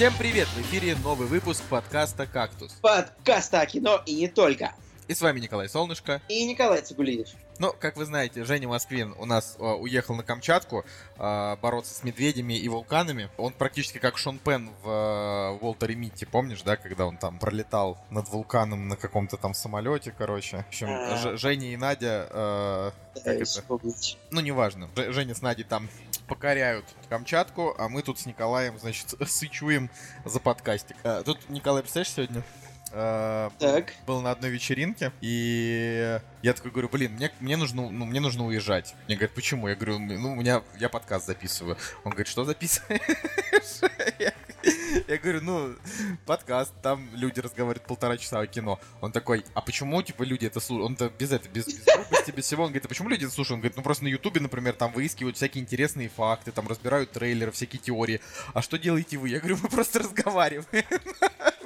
Всем привет! В эфире новый выпуск подкаста «Кактус». Подкаста о кино и не только. И с вами Николай Солнышко. И Николай Цигулиев. Ну, как вы знаете, Женя Москвин у нас э, уехал на Камчатку э, бороться с медведями и вулканами. Он практически как Шон Пен в э, Уолтере Митти, помнишь, да, когда он там пролетал над вулканом на каком-то там самолете, короче. В общем, А. Ж- Женя и Надя, э, как это? ну, неважно, Ж- Женя с Надей там покоряют Камчатку, а мы тут с Николаем, значит, сычуем за подкастик. Э, тут, Николай, представляешь, сегодня э, Так. был на одной вечеринке, и я такой говорю, блин, мне, мне, нужно, ну, мне нужно уезжать. Мне говорят, почему? Я говорю, ну, у меня, я подкаст записываю. Он говорит, что записываешь? Я- говорю, ну, подкаст, там люди разговаривают полтора часа о кино. Он такой, а почему, типа, люди это слушают? Он-то без этого, без, без грубости, без всего. Он говорит, а почему люди это слушают? Он говорит, ну, просто на Ютубе, например, там выискивают всякие интересные факты, там разбирают трейлеры, всякие теории. А что делаете вы? Я говорю, мы просто разговариваем.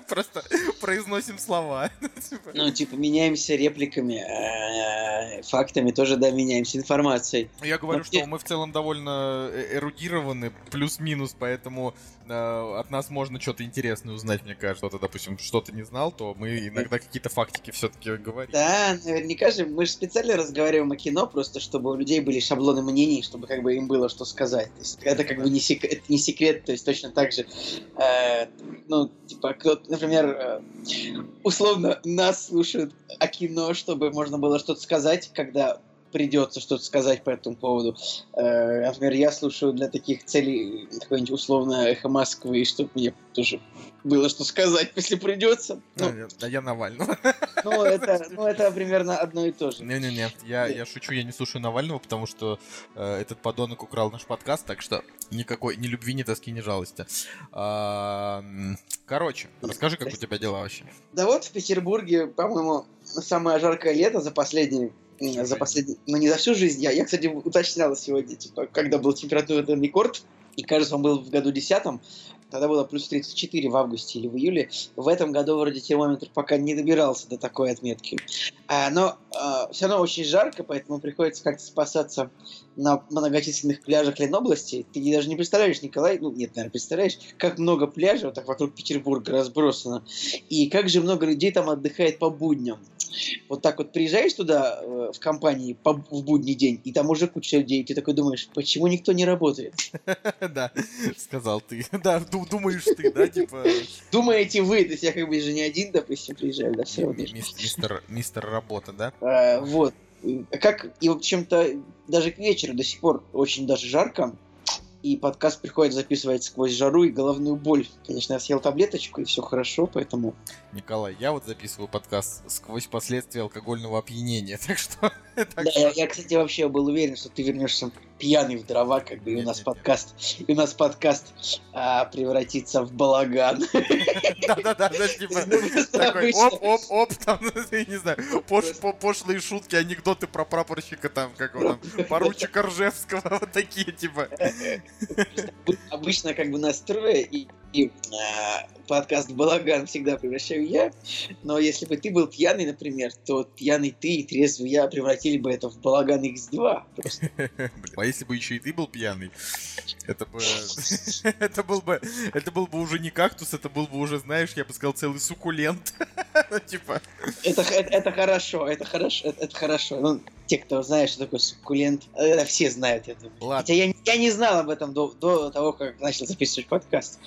Просто произносим слова. Типа, Ну, типа, меняемся репликами, э, фактами тоже, да, меняемся информацией. Я говорю, что мы в целом довольно э- эрудированы, плюс-минус, поэтому э, от нас можно что-то интересное узнать, мне кажется. Кто-то, допустим, что-то не знал, то мы иногда какие-то фактики все-таки говорим. Да, наверняка же, мы же специально разговариваем о кино, просто чтобы у людей были шаблоны мнений, чтобы как бы им было что сказать. То есть это как бы не секрет, не секрет то есть точно так же, э, ну, типа, кто, например, э, условно нас слушают о кино, чтобы можно было что-то сказать, когда придется что-то сказать по этому поводу. Э, например, я слушаю для таких целей какое-нибудь условно эхо Москвы, чтобы мне тоже было что сказать, если придется. Ну, Да, я- да я Навального. ну, это, ну, это примерно одно и то же. Не-не-не, я, я шучу, я не слушаю Навального, потому что э, этот подонок украл наш подкаст, так что никакой ни любви, ни тоски, ни жалости. А, короче, расскажи, как у тебя дела вообще. Да вот в Петербурге, по-моему, самое жаркое лето за последние за последний, ну не за всю жизнь, я, я, кстати, уточнял сегодня, типа, когда был температурный рекорд, и кажется, он был в году десятом, тогда было плюс 34 в августе или в июле. В этом году вроде термометр пока не добирался до такой отметки. А, но все равно очень жарко, поэтому приходится как-то спасаться на многочисленных пляжах Ленобласти. Ты даже не представляешь, Николай, ну нет, наверное, представляешь, как много пляжей вот так вокруг Петербурга разбросано. И как же много людей там отдыхает по будням. Вот так вот приезжаешь туда э, в компании в будний день, и там уже куча людей, и ты такой думаешь, почему никто не работает? Да, сказал ты. Да, ду- думаешь ты, да, типа... Думаете вы, то есть я как бы же не один, допустим, приезжаю, да, все ми- мис- Мистер, мистер работа, да? Э, вот. Как, и, в общем-то, даже к вечеру до сих пор очень даже жарко, и подкаст приходится записывать сквозь жару и головную боль. Конечно, я съел таблеточку, и все хорошо, поэтому... Николай, я вот записываю подкаст сквозь последствия алкогольного опьянения, так что... Да, я, я, кстати, вообще был уверен, что ты вернешься пьяный в дрова, как бы, и у нас подкаст, и у нас подкаст а, превратится в балаган. Да-да-да, знаешь, типа, такой оп-оп-оп, там, я не знаю, пош- по- пошлые шутки, анекдоты про прапорщика, там, как его там, поручика Ржевского, вот такие, типа. Обычно как бы настроя и, и, а, подкаст балаган всегда превращаю я, но если бы ты был пьяный, например, то пьяный ты и трезвый я превратили бы это в балаган X2. Просто. Блин, а если бы еще и ты был пьяный, это бы... Это был бы... Это был бы уже не кактус, это был бы уже, знаешь, я бы сказал, целый суккулент. Типа... Это, это, это хорошо, это хорошо, это, это хорошо. Ну, те, кто знает, что такое суккулент, это все знают, думаю. Ладно. Хотя я, я не знал об этом до, до того, как начал записывать подкаст.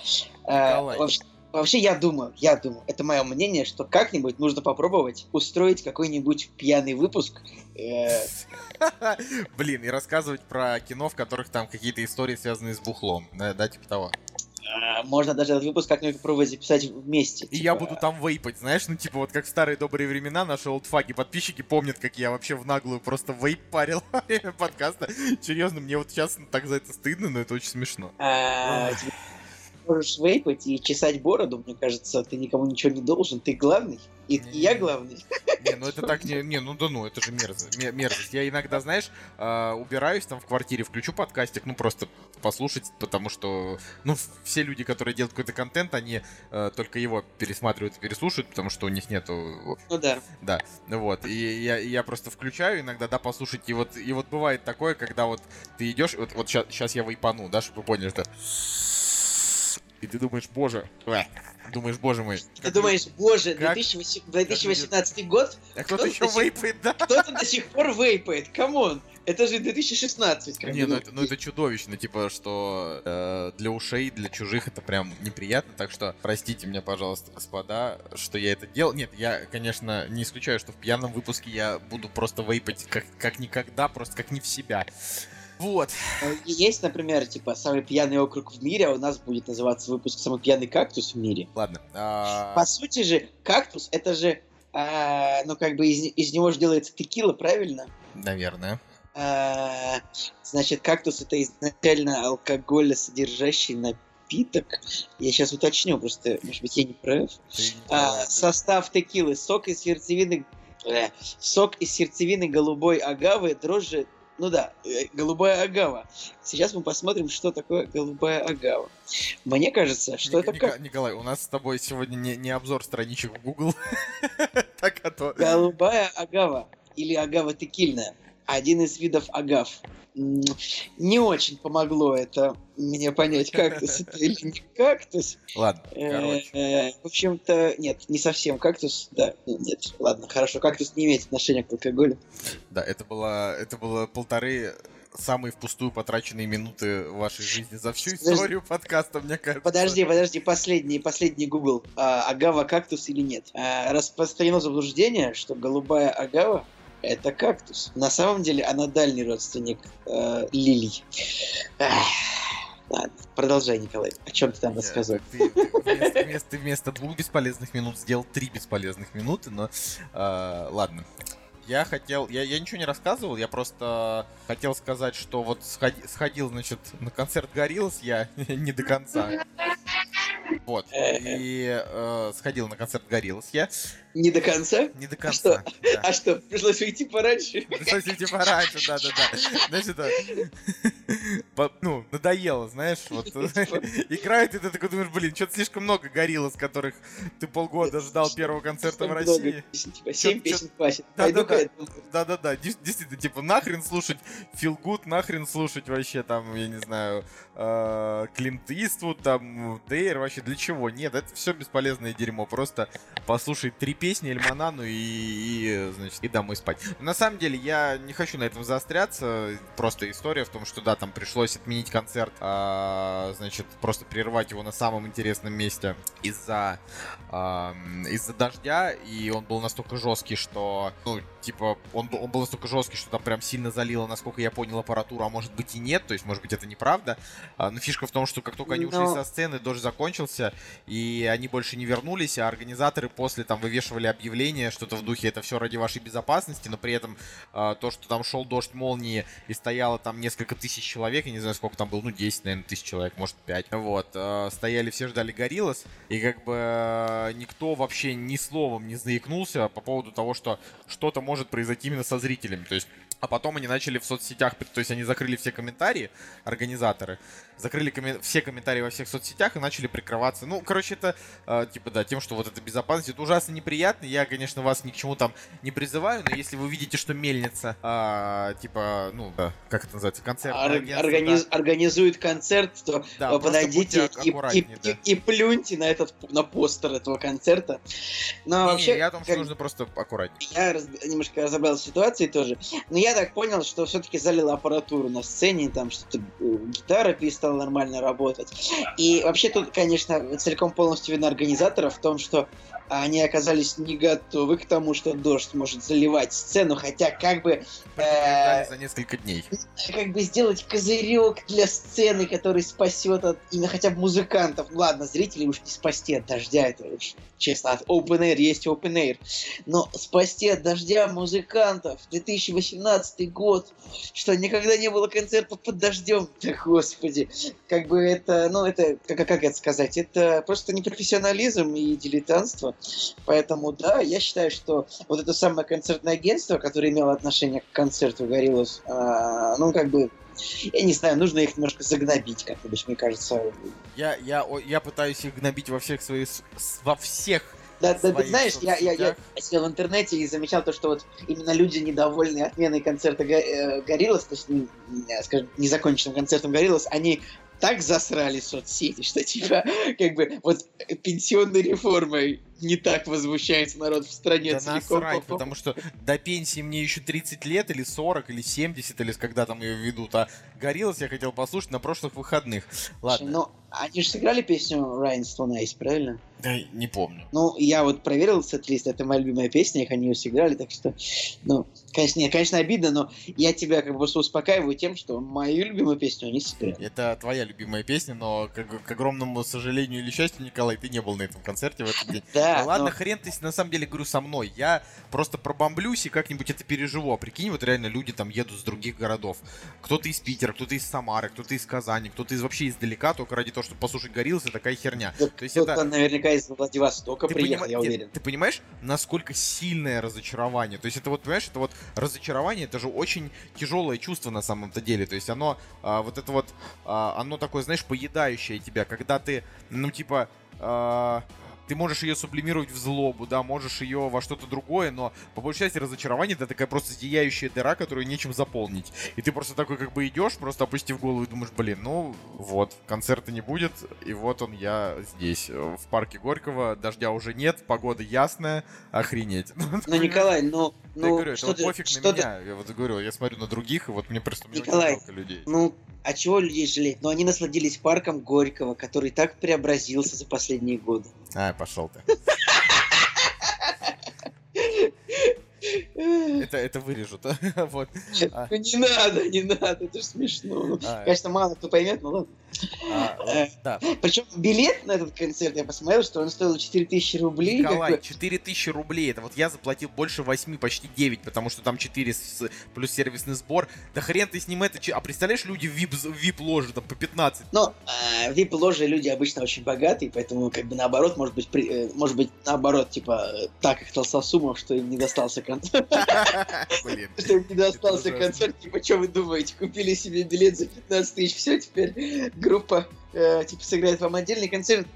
Э, Николай. вообще, вообще, я думаю, я думаю, это мое мнение, что как-нибудь нужно попробовать устроить какой-нибудь пьяный выпуск. Э, Блин, и рассказывать про кино, в которых там какие-то истории связанные с бухлом. Да, типа того. а, можно даже этот выпуск как-нибудь попробовать записать вместе. И типа, я буду там вейпать, знаешь, ну типа вот как в старые добрые времена наши олдфаги подписчики помнят, как я вообще в наглую просто вейп парил во время подкаста. Серьезно, мне вот сейчас так за это стыдно, но это очень смешно. Можешь вейпать и чесать бороду, мне кажется, ты никому ничего не должен, ты главный, и, и я главный. Не, ну это так не, не, ну да ну, это же мерзость. ме- мерзость. Я иногда, знаешь, а, убираюсь там в квартире, включу подкастик, ну просто послушать, потому что, ну, все люди, которые делают какой-то контент, они э, только его пересматривают и переслушивают, потому что у них нету Ну да. Да, вот, и я, я просто включаю иногда, да, послушать, и вот, и вот бывает такое, когда вот ты идешь, вот, вот сейчас, я вейпану, да, чтобы вы поняли, что... И ты думаешь, боже, думаешь, боже мой. Ты думаешь, боже, как- 2008 2018 год, А кто-то кто еще до сих- вейпает, да? кто-то до сих пор вейпает, come on, это же 2016. как Не, ну, это, ну это чудовищно, типа, что э, для ушей, для чужих это прям неприятно, так что простите меня, пожалуйста, господа, что я это делал. Нет, я, конечно, не исключаю, что в пьяном выпуске я буду просто вейпать как, как никогда, просто как не в себя. Вот. э, Есть, например, типа, самый пьяный округ в мире, а у нас будет называться выпуск «Самый пьяный кактус в мире». Ладно. а, По сути же, кактус, это же, а, ну, как бы из, из него же делается текила, правильно? Наверное. А, значит, кактус это изначально алкоголесодержащий напиток. Я сейчас уточню, просто, может быть, я не прав. А, состав текилы. Сок из сердцевины... э, сок из сердцевины голубой агавы, дрожжи... Ну да, э, голубая агава. Сейчас мы посмотрим, что такое голубая агава. Мне кажется, что Ник- это Ника- как... Николай, у нас с тобой сегодня не, не обзор страничек в Google. Так, а то... Голубая агава или агава текильная. Один из видов агав. Не очень помогло это мне понять, кактус это или не кактус. Ладно, Э, короче. В общем-то, нет, не совсем кактус. Да, ну, нет, ладно, хорошо. Кактус не имеет отношения к алкоголю. Да, это было, это было полторы самые впустую потраченные минуты вашей жизни за всю Подожди. историю подкаста, мне кажется. Подожди, подожди, последний, последний Google. А, агава кактус или нет? А, распространено заблуждение, что голубая агава это кактус. На самом деле она дальний родственник э, лилий. Ах, Ладно, продолжай, Николай. О чем ты там рассказывал? Ты, ты вместо, вместо- вместо двух бесполезных минут сделал три бесполезных минуты, но э, ладно. Я хотел, я, я ничего не рассказывал, я просто хотел сказать, что вот сходи- сходил, значит, на концерт Гориллас я не до конца. Вот. И э, сходил на концерт Гориллас я Не до конца? не до что? конца. да. А что, пришлось уйти пораньше? Пришлось идти пораньше, да-да-да. Значит, а, по- ну, надоело, знаешь, вот играет, и ты такой думаешь, блин, что-то слишком много горилла, с которых ты полгода ждал первого концерта в России. Типа, семь Чё- песен хватит. Да, да. Да-да-да, действительно, типа, нахрен слушать Feel Good, нахрен слушать вообще там, я не знаю, э, Клинт Иствуд, там, Дейр, вообще для чего? Нет, это все бесполезное дерьмо, просто послушай три песни Эльманану и, и, значит, и домой спать. Но на самом деле, я не хочу на этом заостряться, просто история в том, что, да, там пришлось отменить концерт, а, значит, просто прервать его на самом интересном месте из-за ам, из-за дождя, и он был настолько жесткий, что, ну, типа, он, был- он был настолько жесткий, что там прям сильно залило, насколько я понял, аппаратуру, а может быть и нет, то есть, может быть, это неправда. А, но фишка в том, что как только они ушли Но- со сцены, дождь закончился, и они больше не вернулись, а организаторы после там вывешивали объявление, что-то в духе «это все ради вашей безопасности», но при этом а, то, что там шел дождь молнии и стояло там несколько тысяч человек, я не знаю, сколько там было, ну, 10, наверное, тысяч человек, может, 5, вот, а, стояли все, ждали Гориллас, и как бы э, никто вообще ни словом не заикнулся по поводу того, что что-то может произойти именно со зрителями. То есть а потом они начали в соцсетях, то есть они закрыли все комментарии, организаторы, закрыли коммен- все комментарии во всех соцсетях и начали прикрываться. Ну, короче, это, э, типа, да, тем, что вот эта безопасность, это ужасно неприятно. Я, конечно, вас ни к чему там не призываю, но если вы видите, что мельница, а, типа, ну, да, как это называется, концерт. Ор- организ- Организует концерт, то Да, подойдите и, и, да. и- и плюньте на этот на постер этого концерта. Но Не, не, вообще, я о том, что как- нужно просто аккуратнее. я раз- немножко разобрался в ситуации тоже. Но я так понял, что все-таки залила аппаратуру на сцене, там что-то э, гитара перестала нормально работать. И вообще тут, конечно, целиком полностью вина организаторов в том, что они оказались не готовы к тому, что дождь может заливать сцену, хотя как бы Э, за несколько дней. как бы сделать козырек для сцены, который спасет от именно хотя бы музыкантов. Ну ладно, зрителей уж не спасти от дождя, это уж честно, от open air есть open air. Но спасти от дождя музыкантов 2018 год, что никогда не было концертов под дождем. Да господи, как бы это, ну это, как, как это сказать, это просто непрофессионализм и дилетантство. Поэтому да, я считаю, что вот это самое концертное агентство, которое имело отношение к концерту Гориллас, а, ну как бы, я не знаю, нужно их немножко загнобить, как-то, мне кажется. Я, я, я пытаюсь их гнобить во всех своих, во всех Да, да, своих знаешь, я, я, я соцсетях. сидел в интернете и замечал то, что вот именно люди, недовольные отменой концерта э, Гориллас, то есть, э, скажем, незаконченным концертом Гориллас, они так засрали соцсети, что типа, как бы, вот пенсионной реформой не так возмущается народ в стране да целиком. Насрать, потому что до пенсии мне еще 30 лет, или 40, или 70, или когда там ее ведут. А Гориллас я хотел послушать на прошлых выходных. Ладно. Ну, они же сыграли песню Ryan Stone Ice, правильно? Да, не помню. Ну, я вот проверил сет-лист, это моя любимая песня, их они ее сыграли, так что, ну, конечно, нет, конечно, обидно, но я тебя как бы успокаиваю тем, что мою любимую песню они сыграли. Это твоя любимая песня, но, к, к огромному сожалению или счастью, Николай, ты не был на этом концерте в этот день. Да. Ну, ладно, но... хрен ты, на самом деле, говорю, со мной. Я просто пробомблюсь и как-нибудь это переживу. А прикинь, вот реально люди там едут с других городов. Кто-то из Питера, кто-то из Самары, кто-то из Казани, кто-то из вообще издалека, только ради того, чтобы послушать Гориллас, и такая херня. Да, То есть это... наверняка из Владивостока ты приехал, поним... я уверен. Ты, ты понимаешь, насколько сильное разочарование? То есть это вот, понимаешь, это вот разочарование, это же очень тяжелое чувство на самом-то деле. То есть оно, а, вот это вот, а, оно такое, знаешь, поедающее тебя, когда ты, ну, типа, а, ты можешь ее сублимировать в злобу, да, можешь ее во что-то другое, но по большей части разочарование это такая просто зияющая дыра, которую нечем заполнить. И ты просто такой как бы идешь, просто опустив голову и думаешь, блин, ну вот, концерта не будет, и вот он я здесь, в парке Горького, дождя уже нет, погода ясная, охренеть. Ну, Николай, ну, ну, я говорю, это вот пофиг на меня. Я вот говорю, я смотрю на других, и вот мне просто Николай, жалко людей. Ну, а чего людей жалеть? Ну, они насладились парком Горького, который так преобразился за последние годы. А, пошел ты. Это, это вырежут, вот. А. Ну, не надо, не надо, это же смешно. А, Конечно, мало кто поймет, но ладно. А, э, да. Причем билет на этот концерт, я посмотрел, что он стоил 4000 рублей. Николай, как... 4000 рублей, это вот я заплатил больше 8, почти 9, потому что там 4 с, плюс сервисный сбор. Да хрен ты с ним это... А представляешь, люди в VIP, VIP-ложе там по 15? Ну, э, VIP-ложи люди обычно очень богатые, поэтому как бы наоборот, может быть, при, э, может быть наоборот, типа, так их толстал суммов, что им не достался концерт. Что им не достался концерт, типа, что вы думаете, купили себе билет за 15 тысяч, все, теперь группа э, типа сыграет вам отдельный концерт,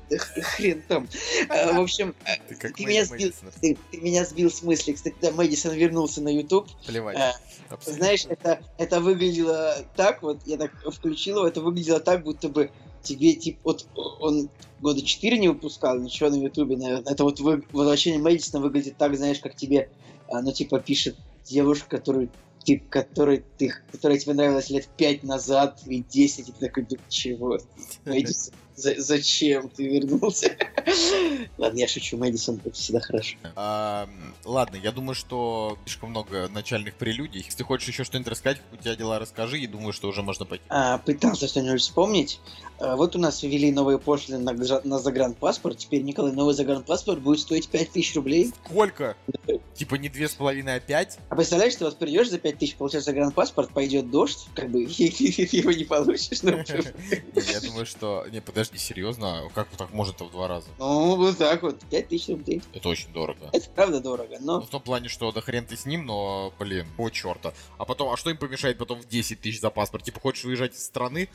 хрен там. Э, в общем, ты, как ты меня сбил, ты, ты меня сбил с мысли. Кстати, да, Мэдисон вернулся на YouTube. Плевать. Э, знаешь, это, это выглядело так, вот я так включил это выглядело так, будто бы тебе, типа, вот он года 4 не выпускал, ничего на Ютубе, наверное. Это вот вы, возвращение Мэдисона выглядит так, знаешь, как тебе, ну, типа, пишет девушка, которую тип, который ты, которая тебе нравилась лет пять назад и 10, и ты такой, чего? За, зачем ты вернулся? ладно, я шучу, Мэдисон, это всегда хорошо. А, ладно, я думаю, что слишком много начальных прелюдий. Если ты хочешь еще что-нибудь рассказать, у тебя дела расскажи, и думаю, что уже можно пойти. А, пытался что-нибудь вспомнить. А, вот у нас ввели новые пошлины на, на загранпаспорт. Теперь, Николай, новый загранпаспорт будет стоить 5000 рублей. Сколько? Типа не две с половиной, а пять? А представляешь, ты вот придешь за пять тысяч, получаешь загранпаспорт, пойдет дождь, как бы, его не получишь. Ну, я думаю, что... Не, подожди, серьезно? Как так может в два раза? Ну, вот так вот, пять тысяч рублей. Это очень дорого. Это правда дорого, но... Ну, в том плане, что да хрен ты с ним, но, блин, о черта. А потом, а что им помешает потом в 10 тысяч за паспорт? Типа, хочешь выезжать из страны,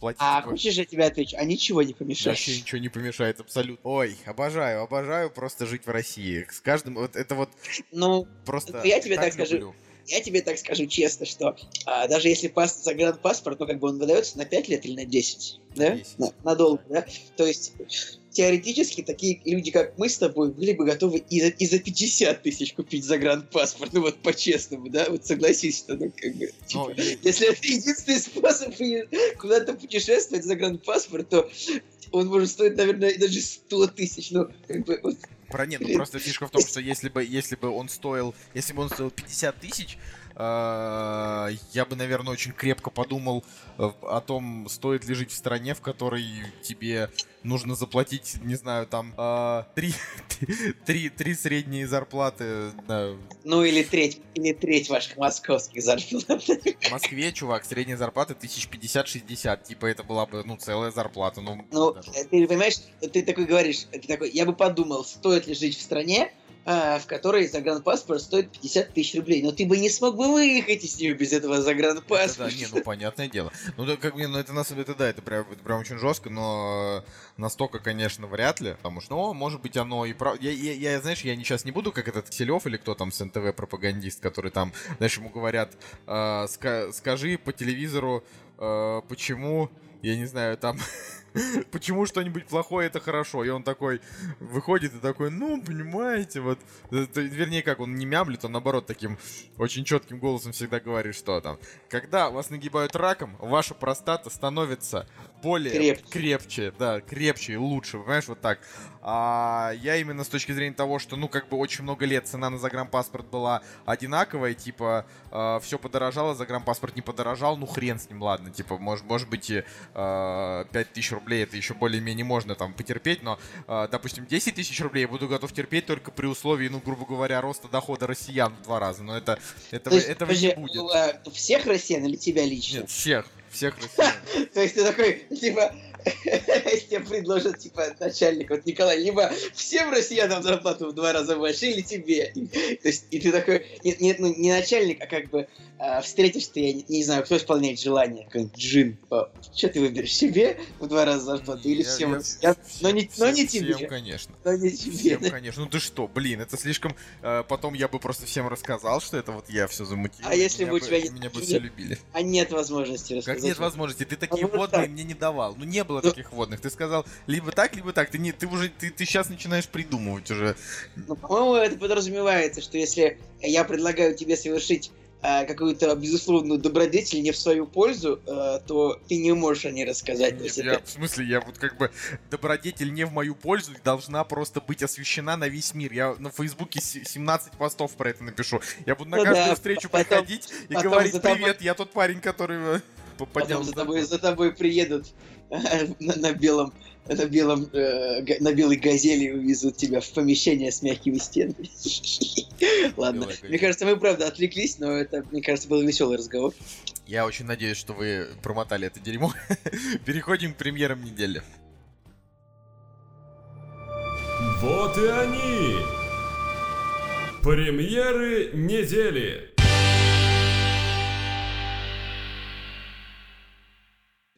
платить... А хочешь, я тебе отвечу? А ничего не помешает. Вообще ничего не помешает, абсолютно. Ой, обожаю, обожаю просто жить в России. С каждым... Вот это вот ну, просто я тебе так, так скажу. Люблю. Я тебе так скажу честно, что а, даже если пас, загранпаспорт, ну как бы он выдается на 5 лет или на 10, да? 10. На, надолго, да? То есть теоретически такие люди, как мы с тобой, были бы готовы и за, и за 50 тысяч купить загранпаспорт, ну вот по-честному, да, вот согласись, что ну как бы, типа, Но... если это единственный способ куда-то путешествовать загранпаспорт, то он может стоить, наверное, даже 100 тысяч, ну, как бы, вот, про нет, ну просто фишка в том, что если бы, если бы он стоил, если бы он стоил 50 тысяч, а, я бы, наверное, очень крепко подумал э, о том, стоит ли жить в стране, в которой тебе нужно заплатить, не знаю, там а, три, три, три средние зарплаты. Да. Ну или треть, или треть ваших московских зарплат. В Москве, чувак, средняя зарплата 1050-60. Типа это была бы, ну, целая зарплата. Ну, ну ты понимаешь, ты такой говоришь, ты такой, я бы подумал, стоит ли жить в стране, а, в которой загранпаспорт стоит 50 тысяч рублей. Но ты бы не смог бы выехать из нее без этого загранпаспорта. Это, да, не, ну понятное дело. Ну, да, как, ну это на самом деле, да, это прям, это прям очень жестко, но настолько, конечно, вряд ли. Потому что, ну, может быть, оно и прав... Я, я, я, знаешь, я сейчас не буду, как этот Киселев или кто там с НТВ пропагандист, который там, знаешь, ему говорят, э, ска скажи по телевизору, э, почему я не знаю, там почему что-нибудь плохое это хорошо. И он такой выходит и такой, ну, понимаете, вот. Вернее, как, он не мямлит, он наоборот таким очень четким голосом всегда говорит, что там. Когда вас нагибают раком, ваша простата становится более Крепче. крепче, да, крепче и лучше, понимаешь, вот так. А я именно с точки зрения того, что, ну, как бы очень много лет цена на загранпаспорт была одинаковая, типа, э, все подорожало, загранпаспорт не подорожал, ну, хрен с ним, ладно, типа, может, может быть, и э, 5000 рублей это еще более-менее можно там потерпеть, но, э, допустим, 10 тысяч рублей я буду готов терпеть только при условии, ну, грубо говоря, роста дохода россиян в два раза, но это, этого, То есть, этого подожди, не будет. а всех россиян или тебя лично? Нет, всех, всех россиян. То есть ты такой, типа, тебе предложат, типа, начальник, вот Николай, либо всем россиянам зарплату в два раза больше, или тебе. То есть, и ты такой, нет, нет, ну, не начальник, а как бы а, встретишь ты, я не, не знаю, кто исполняет желание, какой-нибудь джин. Что ты выберешь, себе в два раза зарплату или Я- всем я- россиянам? Но не, но не всем, тебе. Всем, конечно. Но не тебе. Всем, конечно. Ну ты что, блин, это слишком... э, потом я бы просто всем рассказал, что это вот я все замутил. А если бы у тебя Меня бы нет- все любили. А нет возможности Как рассказать. нет возможности? Ты такие вот водные так. мне не давал. Ну не было Ну- таких водных. Ты сказал либо так, либо так. Ты не, ты уже, ты, ты сейчас начинаешь придумывать уже. Ну, по-моему, это подразумевается, что если я предлагаю тебе совершить а, какую-то безусловную добродетель не в свою пользу, а, то ты не можешь о ней рассказать. Нет, я, это- в смысле, я вот как бы добродетель не в мою пользу должна просто быть освещена на весь мир. Я на Фейсбуке с- 17 постов про это напишу. Я буду на Ну каждую да, встречу потом- приходить и потом говорить тобой- привет, я тот парень, который э, поднял Потом за тобой, зарплату». за тобой приедут на, на белом на белом э, на белой газели увезут тебя в помещение с мягкими стенами. Ладно, мне кажется, мы правда отвлеклись, но это, мне кажется, был веселый разговор. Я очень надеюсь, что вы промотали это дерьмо. Переходим к премьерам недели. Вот и они! Премьеры недели!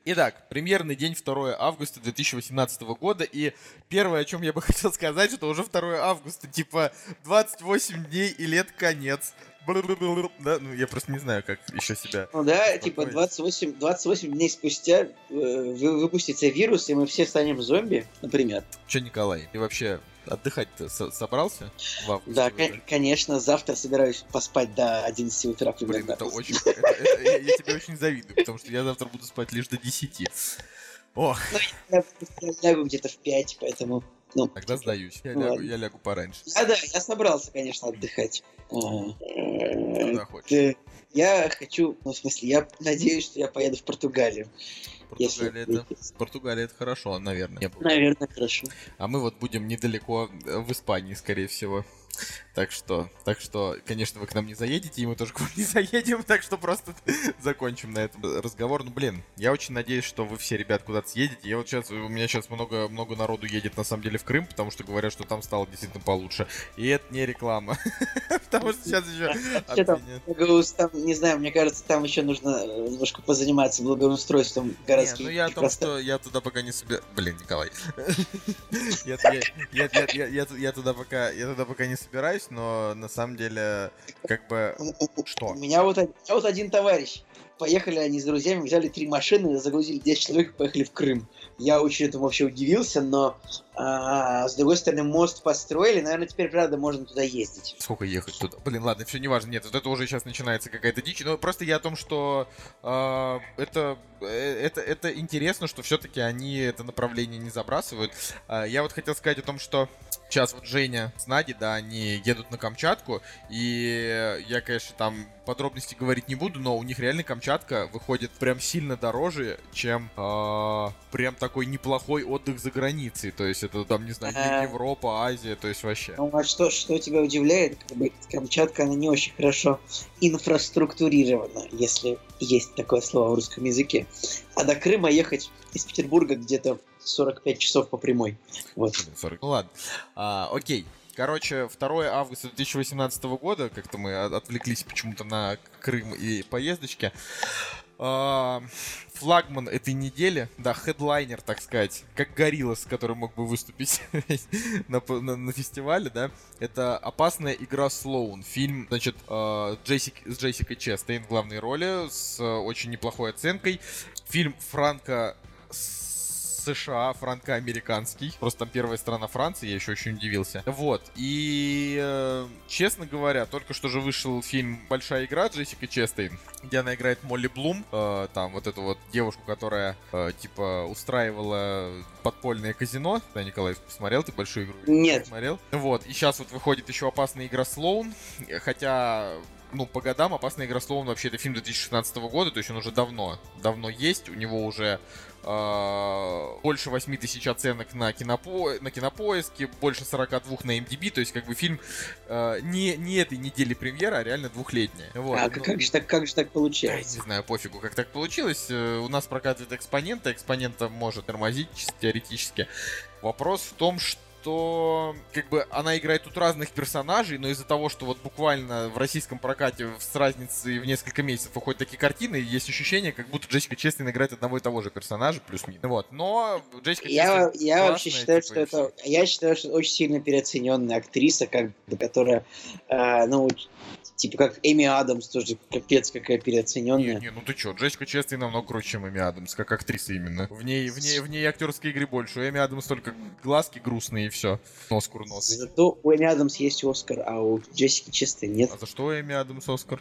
Итак, премьерный день 2 августа 2018 года, и первое, о чем я бы хотел сказать, что уже 2 августа, типа 28 дней и лет конец. Да, ну я просто не знаю, как еще себя. Ну да, типа Спокойно. 28, 28 дней спустя э, вы- выпустится вирус, и мы все станем зомби, например. Че, Николай, ты вообще отдыхать-то со- собрался в августе? Да, уже? кон- конечно, завтра собираюсь поспать до 11 утра Блин, примерно. это очень... это- это- я, я тебе очень завидую, потому что я завтра буду спать лишь до 10. Ох, Я, я лягу где-то в 5, поэтому... Ну, тогда сдаюсь. Я Ну лягу, я лягу пораньше. Я, да, я собрался, конечно, отдыхать. А, э, Куда хочешь. Я хочу, ну, в смысле, я надеюсь, что я поеду в Португалию. Если... Португалия это, Португалия это хорошо, наверное. Наверное, хорошо. А мы вот будем недалеко э, в Испании, скорее всего. Так что, так что, конечно, вы к нам не заедете, и мы тоже к вам не заедем, так что просто закончим на этом разговор. Ну, блин, я очень надеюсь, что вы все, ребят, куда-то съедете. Я вот сейчас, у меня сейчас много, много народу едет, на самом деле, в Крым, потому что говорят, что там стало действительно получше. И это не реклама. Потому что сейчас еще Что там? не знаю, мне кажется, там еще нужно э, немножко позаниматься благоустройством Не, городских. ну я о том, что я туда пока не собираюсь. Блин, Николай. Я туда пока я туда пока не собираюсь, но на самом деле, как бы. Что? У меня вот, у меня вот один товарищ. Поехали они с друзьями, взяли три машины, загрузили 10 человек и поехали в Крым. Я очень этому вообще удивился, но а, с другой стороны, мост построили, наверное, теперь, правда, можно туда ездить. Сколько ехать туда? Блин, ладно, все неважно. Нет, вот это уже сейчас начинается какая-то дичь. Но просто я о том, что а, это, э, это, это интересно, что все-таки они это направление не забрасывают. А, я вот хотел сказать о том, что сейчас вот Женя с Надей, да, они едут на Камчатку, и я, конечно, там подробности говорить не буду, но у них реально Камчатка выходит прям сильно дороже, чем а, прям такой неплохой отдых за границей. То есть это там, не знаю. Европа, Азия, то есть вообще. Ну, а что, что тебя удивляет, как бы Камчатка, она не очень хорошо инфраструктурирована, если есть такое слово в русском языке. А до Крыма ехать из Петербурга где-то 45 часов по прямой. Вот. Блин, 40. Ну ладно. А, окей. Короче, 2 августа 2018 года, как-то мы от- отвлеклись почему-то на Крым и поездочки. А, флагман этой недели, да, хедлайнер, так сказать, как Гориллас, который мог бы выступить на, на- на фестивале, да, это «Опасная игра Слоун». Фильм, значит, э, Джессик, с Джессикой Честейн в главной роли, с э, очень неплохой оценкой. Фильм Франка США, франко-американский. Просто там первая страна Франции, я еще очень удивился. Вот. И, э, честно говоря, только что же вышел фильм «Большая игра» Джессика Честейн, где она играет Молли Блум. Э, там вот эту вот девушку, которая, э, типа, устраивала подпольное казино. Да, Николай, посмотрел ты «Большую игру»? Нет. Смотрел. Вот. И сейчас вот выходит еще «Опасная игра Слоун». Хотя ну, по годам «Опасная игра Слоун» вообще это фильм 2016 года, то есть он уже давно, давно есть, у него уже больше 8 тысяч оценок на, кинопо... на кинопоиске, больше 42 на MDB, то есть как бы фильм э, не, не этой недели премьера, а реально двухлетняя. Вот. А Ну, как же так, как же так получается? не знаю, пофигу, как так получилось. Э, У нас прокатывает экспонента, экспонента может тормозить теоретически. Вопрос в том, что что как бы она играет тут разных персонажей, но из-за того, что вот буквально в российском прокате с разницей в несколько месяцев выходят такие картины, есть ощущение, как будто Джессика Честейн играет одного и того же персонажа, плюс-минус. Вот, но Джессика Я, Честейн я вообще классная, считаю, типа, что это, я считаю, что очень сильно переоцененная актриса, как которая, э, ну, типа как Эми Адамс тоже капец какая Не, переоцененная. не, ну ты чё, Джессика Честейн намного круче, чем Эми Адамс, как актриса именно. В ней, в ней, в ней актерской игры больше. У Эми Адамс только глазки грустные и все. Нос курносый. Зато у Эми Адамс есть Оскар, а у Джессики Честейн нет. А за что Эми Адамс Оскар?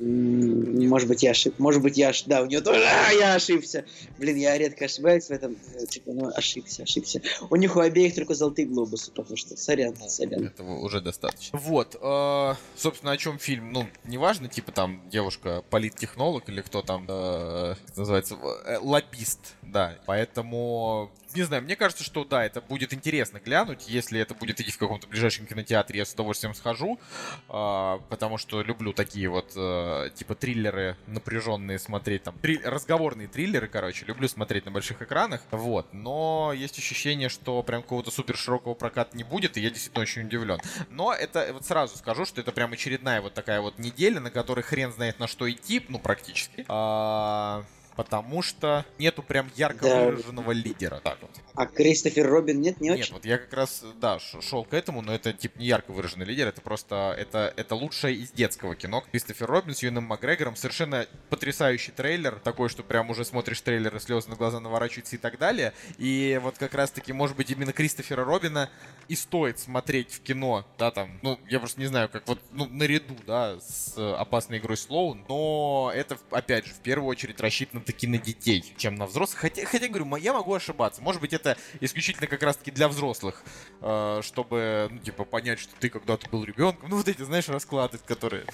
Может быть, я ошиб... Может быть, я ошибся. Да, у нее тоже... А, я ошибся. Блин, я редко ошибаюсь в этом. Э, Типа, ну, ошибся, ошибся. У них у обеих только золотые глобусы, потому что... Сорян, Ну, сорян. Этого уже достаточно. Вот, э, собственно, о чем фильм? Ну, неважно, типа там девушка политтехнолог или кто там э, называется, э, лоббист, да. Поэтому, не знаю, мне кажется, что да, это будет интересно глянуть. Если это будет идти в каком-то ближайшем кинотеатре, я с удовольствием схожу, э, потому что люблю такие вот э, типа триллеры напряженные смотреть, там трил- разговорные триллеры, короче, люблю смотреть на больших экранах. Вот, но есть ощущение, что прям какого-то супер широкого проката не будет, и я действительно очень удивлен. Но это, вот сразу скажу, что это прям очередная вот такая вот неделя, на которой хрен знает на что идти, ну, практически. Потому что нету прям ярко Да. выраженного лидера. Так вот. А Кристофер Робин нет, не Нет, очень? вот я как раз, да, шел к этому, но это типа не ярко выраженный лидер, это просто, это, это лучшее из детского кино. Кристофер Робин с Юным Макгрегором, совершенно потрясающий трейлер, такой, что прям уже смотришь трейлер и слезы на глаза наворачиваются и так далее. И вот как раз-таки, может быть, именно Кристофера Робина и стоит смотреть в кино, да, там, ну, я просто не знаю, как вот, ну, наряду, да, с опасной игрой Слоун, но это, опять же, в первую очередь рассчитано таки на детей, чем на взрослых. Хотя, хотя говорю, я могу ошибаться. Может быть, это исключительно как раз-таки для взрослых, э, чтобы, ну, типа, понять, что ты когда-то был ребенком. Ну, вот эти, знаешь, расклады, которые...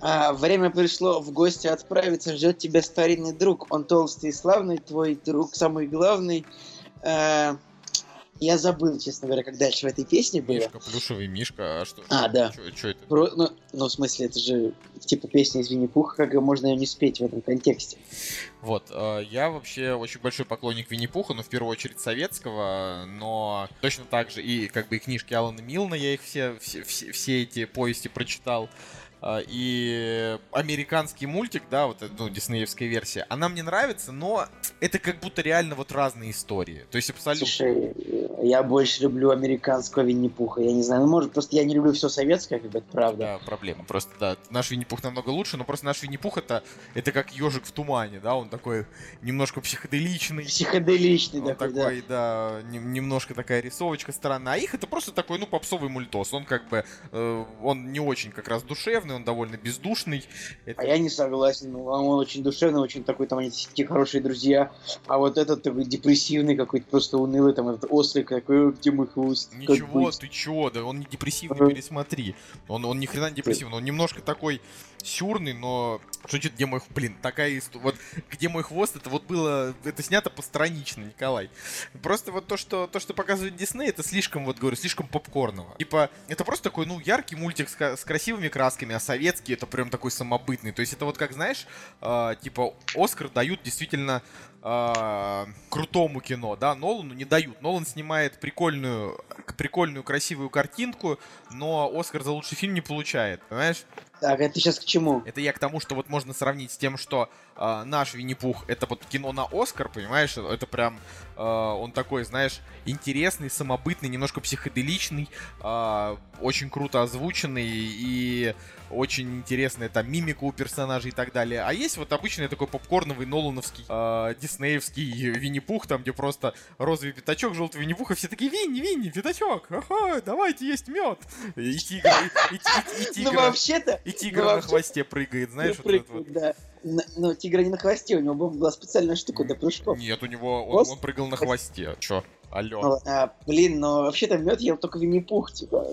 А, время пришло в гости отправиться. Ждет тебя старинный друг. Он толстый и славный, твой друг самый главный. А, я забыл, честно говоря, как дальше в этой песне было. Мишка, плюшевый Мишка, а что? А, да. Что это? Про- ну, ну, в смысле, это же типа песня из Винни-Пуха, как можно ее не спеть в этом контексте. Вот, э, я вообще очень большой поклонник Винни-Пуха, ну, в первую очередь советского, но точно так же и как бы и книжки Алана Милна, я их все, все, все, все эти повести прочитал. А, И американский мультик, да, вот ну, диснеевская версия, она мне нравится, но это как будто реально вот разные истории. То есть абсолютно... Слушай, я больше люблю американского Винни-Пуха. Я не знаю, ну, может, просто я не люблю все советское, как бы это правда. Да, проблема. Просто, да, наш Винни-Пух намного лучше, но просто наш Винни-Пух это, это как ежик в тумане, да, он такой немножко психоделичный. Психоделичный Он такой, да. такой, да, нем- немножко такая рисовочка странная. А их это просто такой, ну, попсовый мультос. Он как бы, э, он не очень как раз душевный, он довольно бездушный. Это- А я не согласен. Ну, Он очень душевный, очень такой, там, они такие хорошие друзья. А вот этот такой депрессивный какой-то, просто унылый, там, этот ослик такой, «О, где мой хвост? Ничего, быть?» ты чё, да он не депрессивный, пересмотри. Он, он ни хрена не депрессивный, он немножко такой сюрный, но... Что, что, где мой... х- Блин, такая история. Вот где мой хвост, это вот было... Это снято постранично, Николай. Просто вот то, что, то, что показывает Дисней, это слишком, вот говорю, слишком попкорново. Типа, это просто такой, ну, яркий мультик с, с красивыми красками, а советский это прям такой самобытный. То есть это вот как, знаешь, а, типа, Оскар дают действительно а, крутому кино, да, Нолану не дают. Нолан снимает прикольную прикольную, красивую картинку, но Оскар за лучший фильм не получает, понимаешь? Так, это сейчас к чему? Это я к тому, что вот можно сравнить с тем, что э, наш Винни-Пух это вот кино на Оскар, понимаешь? Это прям э, он такой, знаешь, интересный, самобытный, немножко психоделичный, э, очень круто озвученный и очень интересная там мимика у персонажей и так далее. А есть вот обычный такой попкорновый нолановский, э, диснеевский Винни-Пух, там где просто розовый пятачок, желтый Винни-Пух, и все такие Винни, Винни, пятачок, ага, давайте есть мед. И тигр, и, и, и, и тигр. Ну вообще-то... И тигр на хвосте прыгает, знаешь. Да. Но тигра не на хвосте, у него была специальная штука для прыжков. Нет, у него, он, прыгал на хвосте. Чё? Алло. Ну, а, блин, но вообще-то мед ел только Винни-Пух, типа.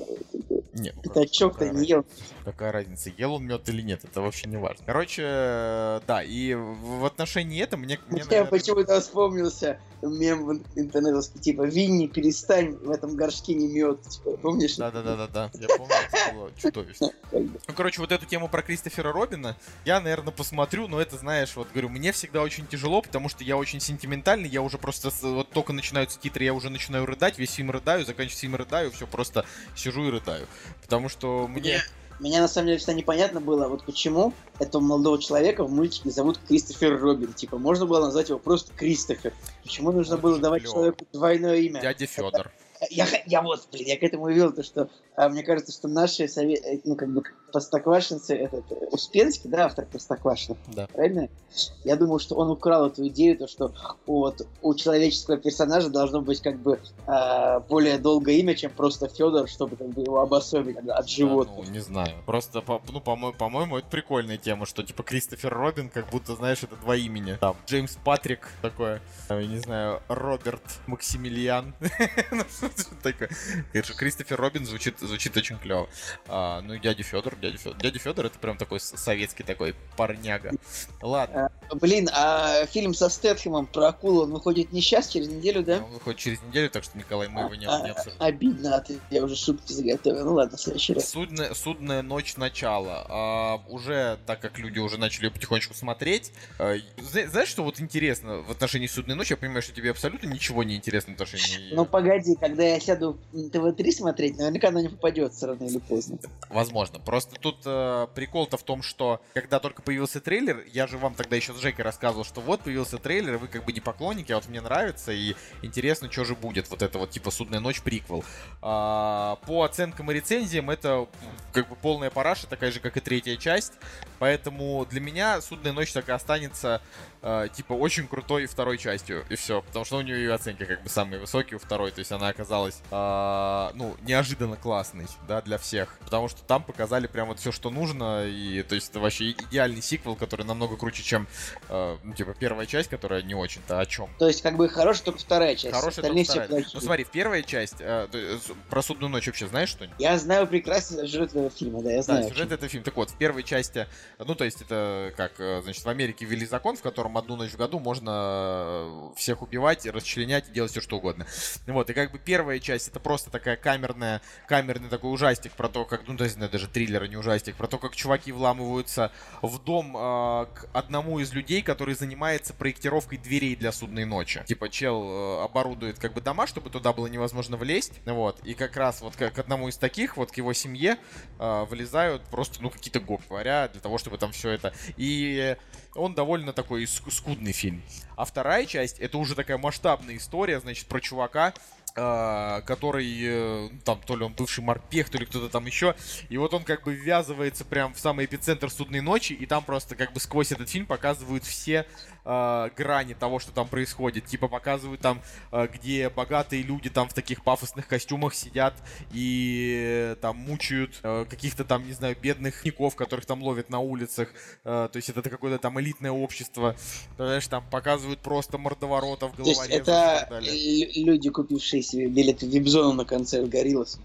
Нет, ну, Пятачок-то не ел. Какая разница, ел он мед или нет, это вообще не важно. Короче, да, и в отношении этого мне... мне, наверное, почему-то вспомнился мем в интернетовский, типа, Винни, перестань, в этом горшке не мед. Типа, помнишь? Да-да-да-да-да, я помню, это было чудовищно. Ну, короче, вот эту тему про Кристофера Робина я, наверное, посмотрю, но это, знаешь, вот говорю, мне всегда очень тяжело, потому что я очень сентиментальный, я уже просто, вот только начинаются титры, я уже начинаю рыдать, весь фильм рыдаю, заканчиваю фильм рыдаю, все просто сижу и рыдаю. Потому что мне... Меня на самом деле всегда непонятно было, вот почему этого молодого человека в мультике зовут Кристофер Робин. Типа, можно было назвать его просто Кристофер. Почему нужно Ну, было это давать клёво. человеку двойное имя? Дядя Федор. Я, х- я вот, блин, я к этому и вел, то что а, мне кажется, что наши сове... э, ну, как бы, Простоквашинцы, этот, э, Успенский, да, автор Простоквашино, Да. правильно? Я думал, что он украл эту идею, то, что вот у человеческого персонажа должно быть как бы а, более долгое имя, чем просто Федор, чтобы как бы его обособить от, от Да, животных. ну, не знаю. Просто, по- ну, по-мо- по-моему, это прикольная тема, что, типа, Кристофер Робин, как будто, знаешь, это два имени. Там, Джеймс Патрик, такое, там, я не знаю, Роберт Максимилиан. Ну, такое. Кристофер Робин звучит, звучит очень клево. А, ну и дядя Федор, дядя Федор. Дядя Федор это прям такой советский такой парняга. Ладно, Блин, а фильм со Стэтхэмом про акулу, он выходит не сейчас, через неделю, да? он выходит через неделю, так что, Николай, мы его не, А, не обсуждаем. Обидно, а ты, я уже шутки заготовил. Ну ладно, в следующий раз. Судная, судная ночь начала. А, уже, так как люди уже начали потихонечку смотреть. а, зна- знаешь, что вот интересно в отношении судной ночи? Я понимаю, что тебе абсолютно ничего не интересно в отношении. Ну погоди, когда я сяду на ТВ-3 смотреть, наверняка оно не попадется рано или поздно. Возможно. Просто тут э, прикол-то в том, что когда только появился трейлер, я же вам тогда еще с Жекой рассказывал, что вот появился трейлер, вы как бы не поклонники, а вот мне нравится, и интересно, что же будет. Вот это вот типа «Судная ночь» приквел. А, по оценкам и рецензиям это как бы полная параша, такая же, как и третья часть. Поэтому для меня «Судная ночь» так и останется э, типа очень крутой второй частью, и все. Потому что у нее и оценки как бы самые высокие у второй, то есть она оказалась, э, ну, неожиданно классной, да, для всех. Потому что там показали прям вот все, что нужно, и то есть это вообще идеальный сиквел, который намного круче, чем, э, ну, типа, первая часть, которая не очень-то о чем. То есть, как бы хорошая только вторая часть. Хорошая только вторая. Ну смотри, первая часть, э, есть, про судную ночь вообще знаешь что-нибудь? Я знаю прекрасно сюжет этого фильма, да, я Да, знаю. сюжет это фильм. Так вот, в первой части, ну, то есть это как, э, значит, в Америке ввели закон, в котором одну ночь в году можно э, всех убивать, расчленять и делать все что угодно. Вот, и как бы первая часть это просто такая камерная, камерный такой ужастик про то, как, ну, то есть, даже триллер, а не ужастик, про то, как чуваки вламываются в дом э, к одному из людей, который занимается проектировкой дверей для судной ночи. Типа, чел э, оборудует как бы дома, чтобы туда было невозможно влезть, вот, и как раз вот к, к одному из таких, вот к его семье, э, влезают просто, ну, какие-то, говоря, для того, чтобы там все это... И он довольно такой ск- скудный фильм. А вторая часть, это уже такая масштабная история, значит, про чувака, который, э, там, то ли он бывший морпех, то ли кто-то там еще, и вот он как бы ввязывается прям в самый эпицентр судной ночи, и там просто как бы сквозь этот фильм показывают все э, грани того, что там происходит. Типа показывают там, э, где богатые люди там в таких пафосных костюмах сидят и э, там мучают э, каких-то там, не знаю, бедных ников, которых там ловят на улицах. Э, то есть это какое-то там элитное общество. Знаешь, там показывают просто мордоворотов, То есть головорезов это люди, купившие себе билеты в вип-зону на концерт Гориллас.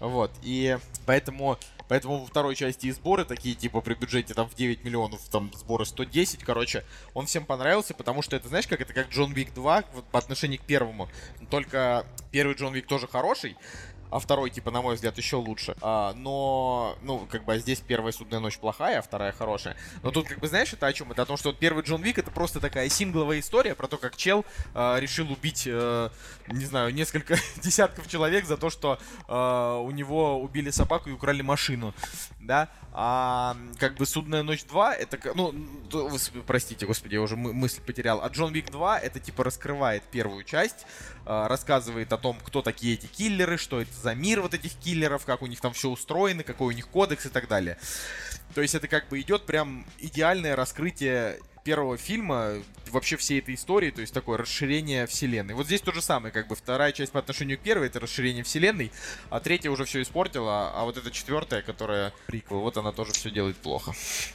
Вот, и поэтому, поэтому во второй части и сборы такие, типа, при бюджете там в 9 миллионов, там сборы 110, короче, он всем понравился, потому что это, знаешь, как это как Джон Вик 2 вот, по отношению к первому, только первый Джон Вик тоже хороший, а второй, типа, на мой взгляд, еще лучше. А, но, ну, как бы, а здесь первая судная ночь плохая, а вторая хорошая. Но тут, как бы, знаешь, это о чем? Это о том, что первый Джон Вик это просто такая сингловая история про то, как чел а, решил убить, а, не знаю, несколько десятков человек за то, что а, у него убили собаку и украли машину, да? А как бы Судная ночь 2, это, ну, простите, господи, я уже мысль потерял. А Джон Вик 2, это типа раскрывает первую часть, а, рассказывает о том, кто такие эти киллеры, что это за мир вот этих киллеров, как у них там все устроено, какой у них кодекс и так далее. То есть это как бы идет прям идеальное раскрытие первого фильма, вообще всей этой истории, то есть такое расширение вселенной. Вот здесь то же самое, как бы вторая часть по отношению к первой, это расширение вселенной, а третья уже все испортила, а вот эта четвертая, которая приквел, вот она тоже все делает плохо.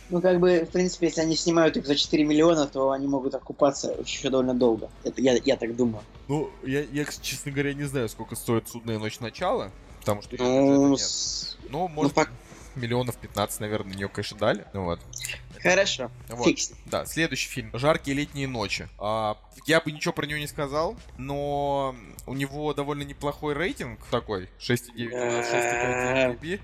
Ну, как бы, в принципе, если они снимают их за 4 миллиона, то они могут окупаться еще довольно долго. Это я, я так думаю. Ну, я, я, честно говоря, не знаю, сколько стоит «Судная ночь начала», потому что... Ну, нет. ну, ну может, ну, по... миллионов 15, наверное, на нее, конечно, дали. Ну, вот. Хорошо, вот. фикс. Да, следующий фильм. «Жаркие летние ночи». А, я бы ничего про него не сказал, но у него довольно неплохой рейтинг такой, 6,9 6,9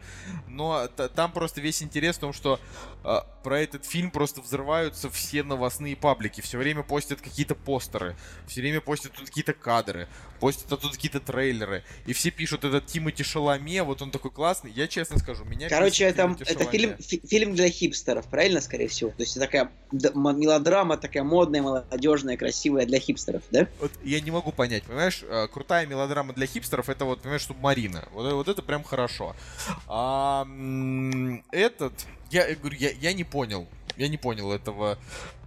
но там просто весь интерес в том, что а, про этот фильм просто взрываются все новостные паблики, все время постят какие-то постеры, все время постят тут какие-то кадры, постят тут какие-то трейлеры, и все пишут этот Тимати Шаломе, вот он такой классный, я честно скажу, меня Короче, это, это фильм, фи- фильм для хипстеров, правильно, скорее всего? То есть такая мелодрама, такая модная, молодежная, красивая для хипстеров, да? Вот я не могу понять, понимаешь, а, крутая мелодрама для хипстеров, это вот, понимаешь, Субмарина, вот, вот это прям хорошо. А этот, я, я говорю, я, я не понял. Я не понял этого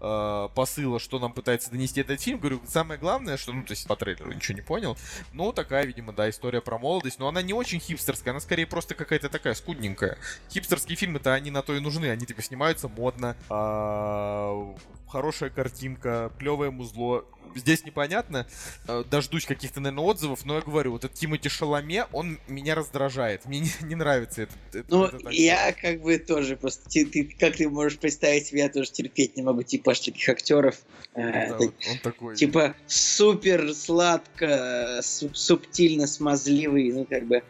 э, посыла, что нам пытается донести этот фильм. Говорю, самое главное, что, ну, то есть по трейлеру ничего не понял. Ну, такая, видимо, да, история про молодость. Но она не очень хипстерская, она скорее просто какая-то такая скудненькая. Хипстерские фильмы-то они на то и нужны. Они, типа, снимаются модно. Э, хорошая картинка, клевое музло здесь непонятно. Э, дождусь каких-то, наверное, отзывов, но я говорю, вот этот Тимати Шаломе, он меня раздражает. Мне не, не нравится это. Ну, это я как бы тоже просто... Ты, ты, как ты можешь представить себе, я тоже терпеть не могу типаж таких актеров. Ну, да, э, вот он такой. Типа супер сладко, субтильно смазливый, ну как бы...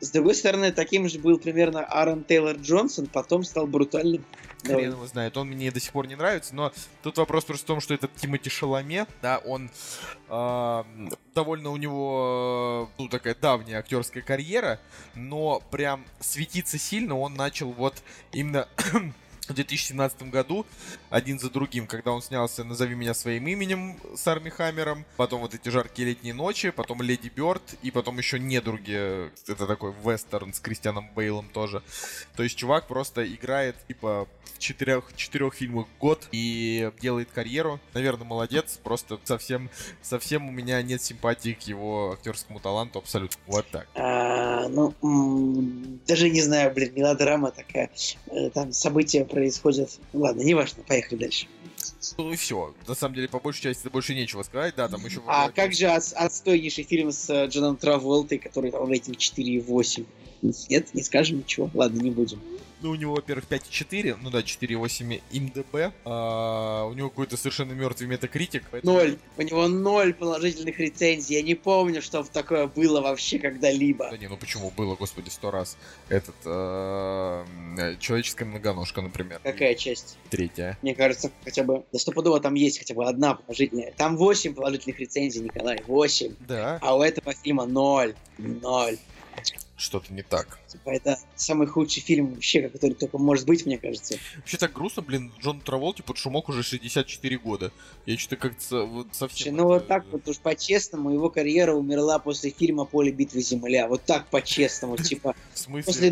С другой стороны, таким же был примерно Аарон Тейлор Джонсон, потом стал брутальным хрен его знает. Он мне до сих пор не нравится, но тут вопрос просто в том, что этот Тимати Шаломе, да, он э, довольно у него, ну, такая давняя актерская карьера, но прям светиться сильно он начал вот именно в 2017 году один за другим, когда он снялся «Назови меня своим именем» с Арми Хаммером, потом вот эти «Жаркие летние ночи», потом «Леди Бёрд» и потом еще «Недруги», это такой вестерн с Кристианом Бейлом тоже. То есть чувак просто играет типа в четырех, четырех фильмах год и делает карьеру. Наверное, молодец, просто совсем, совсем у меня нет симпатии к его актерскому таланту абсолютно. Вот так. А, ну, даже не знаю, блин, мелодрама такая, э, там события происходят. Ладно, неважно, поехали дальше. Ну и все. На самом деле, по большей части больше нечего сказать, да, там еще... А как же от, отстойнейший фильм с э, Джоном Траволтой, который там рейтинг 4,8? Нет, не скажем ничего. Ладно, не будем. Ну, у него, во-первых, 5,4, ну да, 4,8 МДБ. А, у него какой-то совершенно мертвый метакритик. Поэтому... Ноль. У него ноль положительных рецензий. Я не помню, что такое было вообще когда-либо. Да не, ну почему было, господи, сто раз. Этот, а, человеческая многоножка, например. Какая часть? Третья. Мне кажется, хотя бы, да стопудово там есть хотя бы одна положительная. Там 8 положительных рецензий, Николай, 8. Да. А у этого фильма ноль. Ноль что-то не так. Типа, это самый худший фильм вообще, который только может быть, мне кажется. Вообще так грустно, блин, Джон Траволти под шумок уже 64 года. Я что-то как-то вот совсем... ну вот так вот уж по-честному, его карьера умерла после фильма «Поле битвы Земля». Вот так по-честному, типа... В смысле? После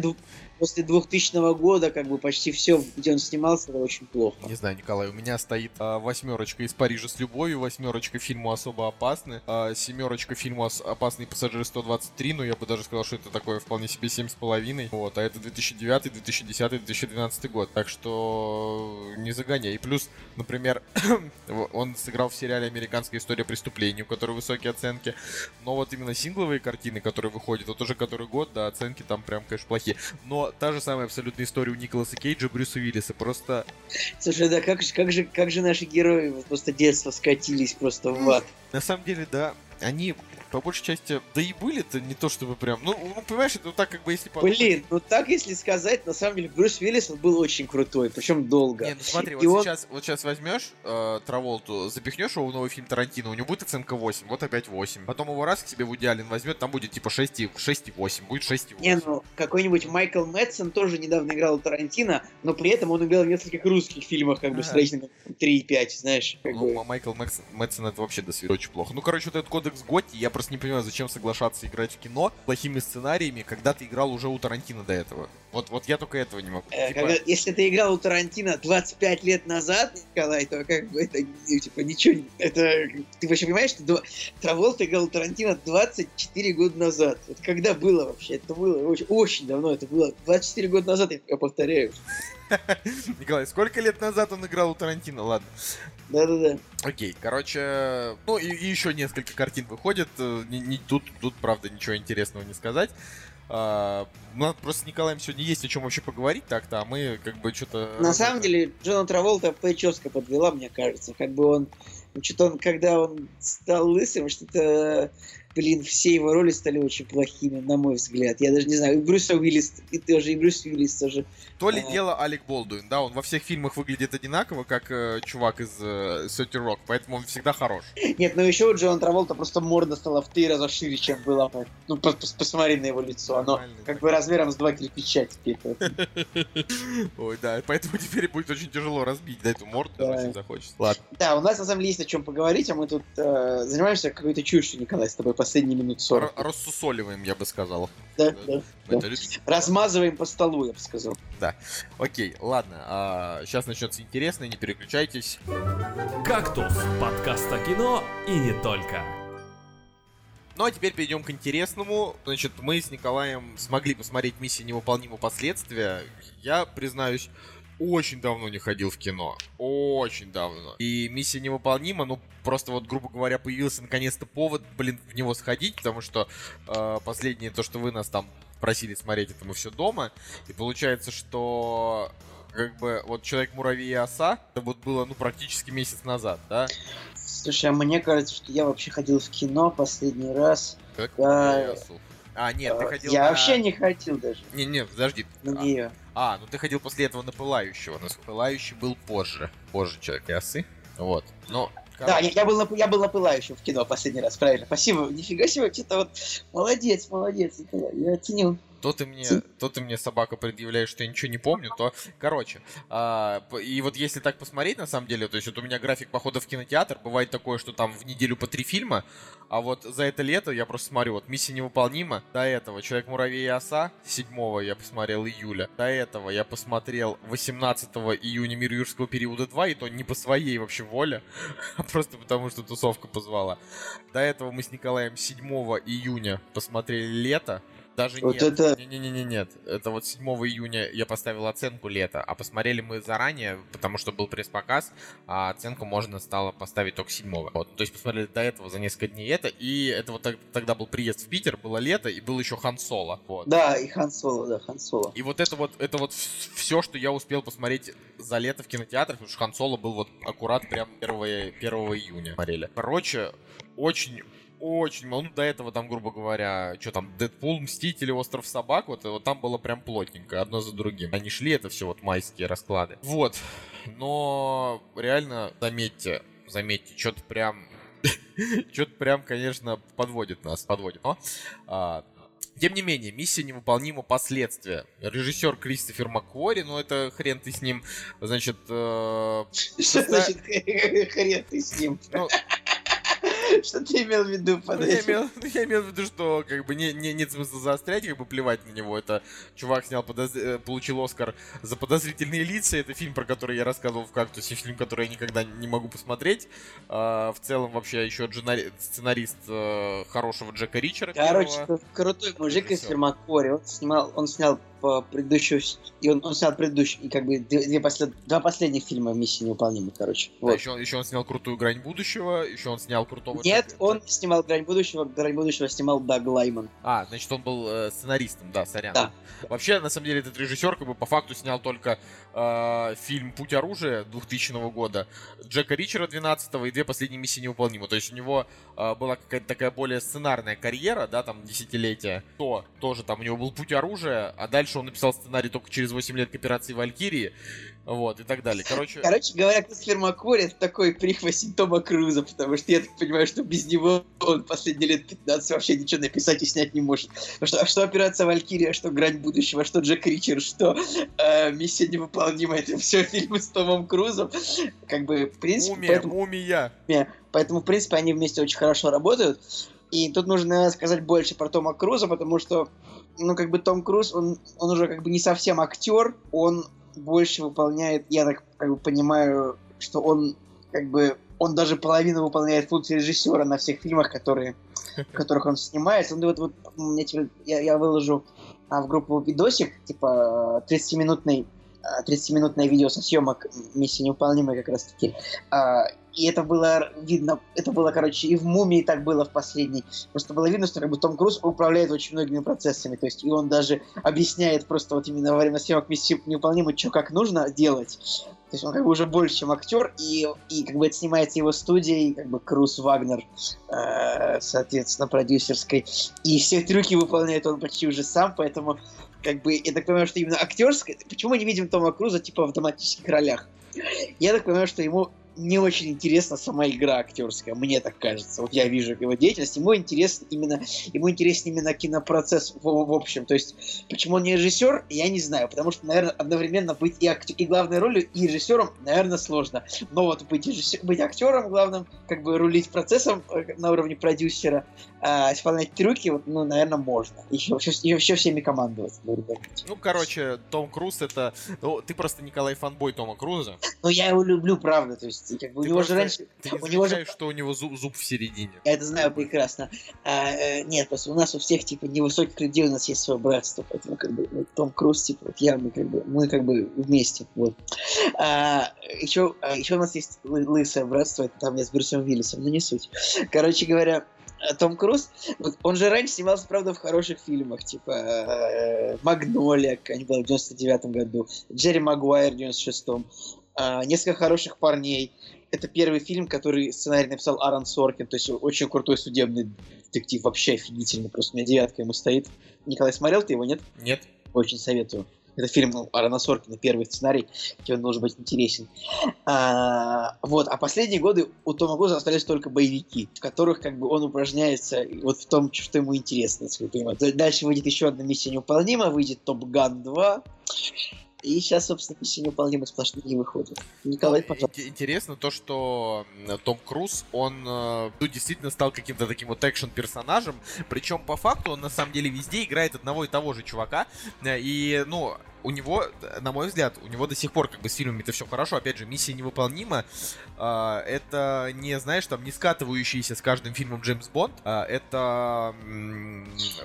после 2000 года как бы почти все, где он снимался, это очень плохо. Не знаю, Николай, у меня стоит а, восьмерочка из Парижа с любовью, восьмерочка фильму особо опасны, а, семерочка фильму опасный пассажир 123, но я бы даже сказал, что это такое вполне себе семь с половиной. Вот, а это 2009, 2010, 2012 год. Так что не загоняй. И плюс, например, он сыграл в сериале «Американская история преступлений», у которой высокие оценки. Но вот именно сингловые картины, которые выходят, вот уже который год, да, оценки там прям, конечно, плохие. Но та же самая абсолютная история у Николаса Кейджа, Брюса Уиллиса. Просто... Слушай, да как же, как же, как же наши герои просто детство скатились просто в ад. На самом деле, да, они по большей части, да и были-то не то чтобы прям, ну, ну понимаешь, это так как бы если подумать... Блин, ну так если сказать, на самом деле Брюс Уиллис он был очень крутой, причем долго. Не, ну смотри, И вот, он- сейчас, вот сейчас возьмешь э, Траволту, запихнешь его в новый фильм Тарантино, у него будет оценка 8, вот опять 8. Потом его раз к себе Вуди Аллен возьмет, там будет типа 6 и, 6 и 8, будет 6 и 8. Не, ну, какой-нибудь Майкл Мэтсон тоже недавно играл у Тарантино, но при этом он играл в нескольких русских фильмах, как бы, с рейтингом 3 и 5, знаешь. как Ну, бы. а Майкл Мэкс- Мэтсон это вообще до свидания очень плохо. Ну, короче, вот этот кодекс Готти, я просто не понимаю, зачем соглашаться играть в кино плохими сценариями, когда ты играл уже у Тарантино до этого. Вот, вот я только этого не могу. Э, Типа, когда- если ты играл у Тарантино 25 лет назад, Николай, то как бы это, ну, типа, ничего не... Это... Ты вообще понимаешь, что два- Траволта играл у Тарантино 24 года назад? Это когда было вообще? Это было очень, очень давно, это было 24 года назад, я повторяю. Николай, сколько лет назад он играл у Тарантино? Ладно. Да-да-да. Окей, короче, ну и, и еще несколько картин выходит. э, не- не- тут, тут, правда, ничего интересного не сказать. А, у нас просто с Николаем сегодня есть о чем вообще поговорить так-то, а мы как бы что-то... На самом деле, Джона Траволта прическа подвела, мне кажется. Как бы он... Что-то он, когда он стал лысым, что-то... Блин, все его роли стали очень плохими, на мой взгляд. Я даже не знаю, и Брюса Уиллис, и тоже, и Брюс Уиллис тоже. То ли А. дело Алек Болдуин, да, он во всех фильмах выглядит одинаково, как э, чувак из э, Сети Рок, поэтому он всегда хорош. Нет, ну еще у Джона Траволта просто морда стала в три раза шире, чем была. Ну, пос- пос- посмотри на его лицо. Оно Нормально, как бы размером с два кирпича теперь. Ой, да, поэтому теперь будет очень тяжело разбить, да, эту морду, если захочется. Ладно. Да, у нас на самом деле есть о чем поговорить, а мы тут э, занимаемся какой-то чушью, Николай, с тобой последние минут 40. Р- рассусоливаем, я бы сказал. Да, да. да. Размазываем по столу, я бы сказал. Окей, ладно, сейчас начнется интересно, не переключайтесь. «Кактус» — подкаст о кино и не только. Ну а теперь перейдем к интересному. Значит, мы с Николаем смогли посмотреть «Миссия невыполнима. Последствия». Я, признаюсь, очень давно не ходил в кино. Очень давно. И «Миссия невыполнима», ну, просто вот, грубо говоря, появился наконец-то повод, блин, в него сходить, потому что э, последнее, то, что вы нас там просили смотреть, это мы все дома. И получается, что как бы вот «Человек-муравей и оса», это вот было, ну, практически месяц назад, да? Слушай, а мне кажется, что я вообще ходил в кино последний раз. «Человек-муравей и осу». А, нет, ты Э, ходил я на- вообще не ходил даже Не, не, подожди. на А, нее. А, ну ты ходил после этого на Пылающего. Но Пылающий был позже. Позже человек и осы. Вот. Но. Да, я, я был на, я был на пылающем в кино последний раз, правильно. Спасибо, нифига себе, что-то вот молодец, молодец, Николай, я оценил. То ты мне, то ты мне собака предъявляешь, что я ничего не помню, то, короче, а, и вот если так посмотреть, на самом деле, то есть вот у меня график похода в кинотеатр, бывает такое, что там в неделю по три фильма, а вот за это лето я просто смотрю, вот «Миссия невыполнима», до этого «Человек-муравей и оса», 7 я посмотрел июля, до этого я посмотрел 18 июня «Мир юрского периода 2», и то не по своей вообще воле, а просто потому, что тусовка позвала. До этого мы с Николаем 7 июня посмотрели «Лето», даже Вот нет. это- Не-не-не, нет. Это вот 7 июня я поставил оценку лето, а посмотрели мы заранее, потому что был пресс-показ, а оценку можно стало поставить только 7 Вот. То есть посмотрели до этого за несколько дней это, и это вот так- тогда был приезд в Питер, было лето, и был еще Хан Соло. Вот. Да, и Хан Соло, да, Хан Соло. И вот это вот, это вот все, что я успел посмотреть за лето в кинотеатре, потому что Хан Соло был вот аккурат прям 1, 1 июня смотрели. Короче, очень очень мало. Ну, до этого там, грубо говоря, что там, Дэдпул, Мстители, Остров Собак, вот, вот там было прям плотненько, одно за другим. Они шли, это все вот майские расклады. Вот. Но реально, заметьте, заметьте, что-то прям что-то прям, конечно, подводит нас, подводит. Но, а, тем не менее, миссия невыполнима последствия. Режиссер Кристофер Маккуори, ну это хрен ты с ним, значит, э, Что значит хрен ты с ним? ну, Что ты имел в виду под Ну, я, этим? имел, ну, я имел в виду, что как бы не, не, нет смысла заострять, как бы плевать на него. Это чувак снял, подоз- э, получил Оскар за подозрительные лица. Это фильм, про который я рассказывал в кактусе, фильм, который я никогда не могу посмотреть. А, в целом, вообще, еще дженари- сценарист э, хорошего Джека Ричера. Короче, первого. крутой мужик из. Фермакори. Он снимал, он снял по предыдущему... И он, он снял предыдущий, и как бы две, две послед... два последних фильма «Миссия невыполнима», короче. Да, Вот. еще, он, еще он снял крутую грань будущего, еще он снял крутого... Нет, Джека- он снимал «Грань будущего», «Грань будущего» снимал Даг Лайман. А, значит, он был э, сценаристом, да, сорян. Да. Вообще, на самом деле, этот режиссер как бы по факту снял только э, фильм «Путь оружия» 2000 года, Джека Ричера 12 и две последние миссии невыполнимы. То есть у него э, была какая-то такая более сценарная карьера, да, там, десятилетия. То тоже там у него был «Путь оружия», а дальше он написал сценарий только через 8 лет к операции «Валькирии», вот, и так далее. Короче... Короче говоря, Кристофер Маккури это такой прихвостень Тома Круза, потому что я так понимаю, что без него он последние лет 15 вообще ничего написать и снять не может. Потому что, а что операция Валькирия, что Грань будущего, что Джек Ричер, что э, Миссия невыполнима, это все фильмы с Томом Крузом. Как бы, в принципе, Мумия, поэтому, мумия. поэтому, в принципе, они вместе очень хорошо работают. И тут нужно сказать больше про Тома Круза, потому что, ну, как бы Том Круз, он, он уже как бы не совсем актер, он больше выполняет, я так как бы понимаю, что он как бы он даже половину выполняет функции режиссера на всех фильмах, которые, в которых он снимается. Ну, вот, вот теперь- я, я выложу а, в группу видосик, типа 30-минутный 30-минутное видео со съемок «Миссия невыполнимая» как раз таки. А, и это было видно, это было, короче, и в «Мумии» так было в последней. Просто было видно, что как бы Том Круз управляет очень многими процессами. То есть и он даже объясняет просто вот именно во время съемок «Миссии невыполнимой», что как нужно делать. То есть он как бы уже больше, чем актер, и, и как бы это снимается его студией, как бы Круз Вагнер, э, соответственно, продюсерской. И все трюки выполняет он почти уже сам, поэтому как бы я так понимаю, что именно актерское... Почему мы не видим Тома Круза типа в драматических ролях? Я так понимаю, что ему не очень интересна сама игра актерская, мне так кажется. Вот я вижу его деятельность, ему интересно именно, ему интересен именно кинопроцесс в, в общем. То есть, почему он не режиссер, я не знаю, потому что, наверное, одновременно быть и, актер, и главной ролью, и режиссером, наверное, сложно. Но вот быть, режиссер, быть актером главным, как бы рулить процессом э, на уровне продюсера, а, исполнять трюки, вот, ну, наверное, можно. Еще, еще, еще всеми командовать. Ну, короче, Том Круз это... Ну, ты просто Николай фанбой Тома Круза. Но я его люблю, правда. То есть, как бы, у Ты него просто- же раньше... Ты не у него же что у него зуб, зуб в середине. Я это знаю прекрасно. А, э, нет, просто у нас у всех, типа, невысоких людей у нас есть свое братство, поэтому, как бы, вот Том Круз, типа, вот я, мы, как бы, мы, как бы, вместе, вот. А, еще, а, еще у нас есть лы- лысое братство, это там я с Брюсом Виллисом, но не суть. Короче говоря, Том Круз, вот, он же раньше снимался, правда, в хороших фильмах, типа э, «Магнолия», они была в 99 году, «Джерри Магуайр» в 96-м, а, «Несколько хороших парней», это первый фильм, который сценарий написал Аарон Соркин, то есть очень крутой судебный детектив, вообще офигительный, просто у меня девятка ему стоит. Николай, смотрел ты его, нет? Нет? Очень советую. Это фильм ну, Аарона Соркина, первый сценарий, тебе он должен быть интересен. А, вот, а последние годы у Тома Круза остались только боевики, в которых как бы он упражняется вот в том, что ему интересно, если вы понимаете. Дальше выйдет еще одна миссия невыполнима, выйдет Топ Ган 2, и сейчас, собственно, миссия невыполнима сплошные выходят. Николай, Ну, пожалуйста. ин- Интересно то, что Том Круз, он э, ну, действительно стал каким-то таким вот экшен-персонажем, причем по факту он на самом деле везде играет одного и того же чувака, э, и, ну, у него, э, на мой взгляд, у него до сих пор как бы с фильмами это все хорошо, опять же, миссия невыполнима, А, это не, знаешь, там, не скатывающийся с каждым фильмом Джеймс Бонд, а, это,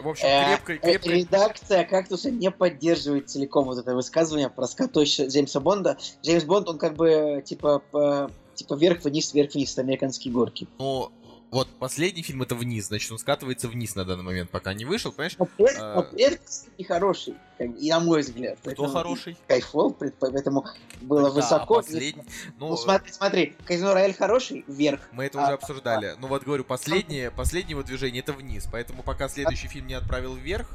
в общем, Э, крепко, э, крепко Редакция «Кактуса» не поддерживает целиком вот это высказывание про скатывающего Джеймса Бонда. Джеймс Бонд, он как бы типа по- типа вверх-вниз, вверх-вниз, американские горки. Ну, вот последний фильм это вниз, значит, он скатывается вниз на данный момент, пока не вышел, понимаешь? При этом, А. но при этом и хороший, и на мой взгляд. Кто хороший? Кайфол, поэтому было высоко. последний- Ну, Ну, смотри, смотри, Казино Рояль хороший, вверх. мы это а- уже обсуждали. Ну вот говорю, последнее, последнее его движение это вниз, поэтому пока следующий фильм не отправил вверх,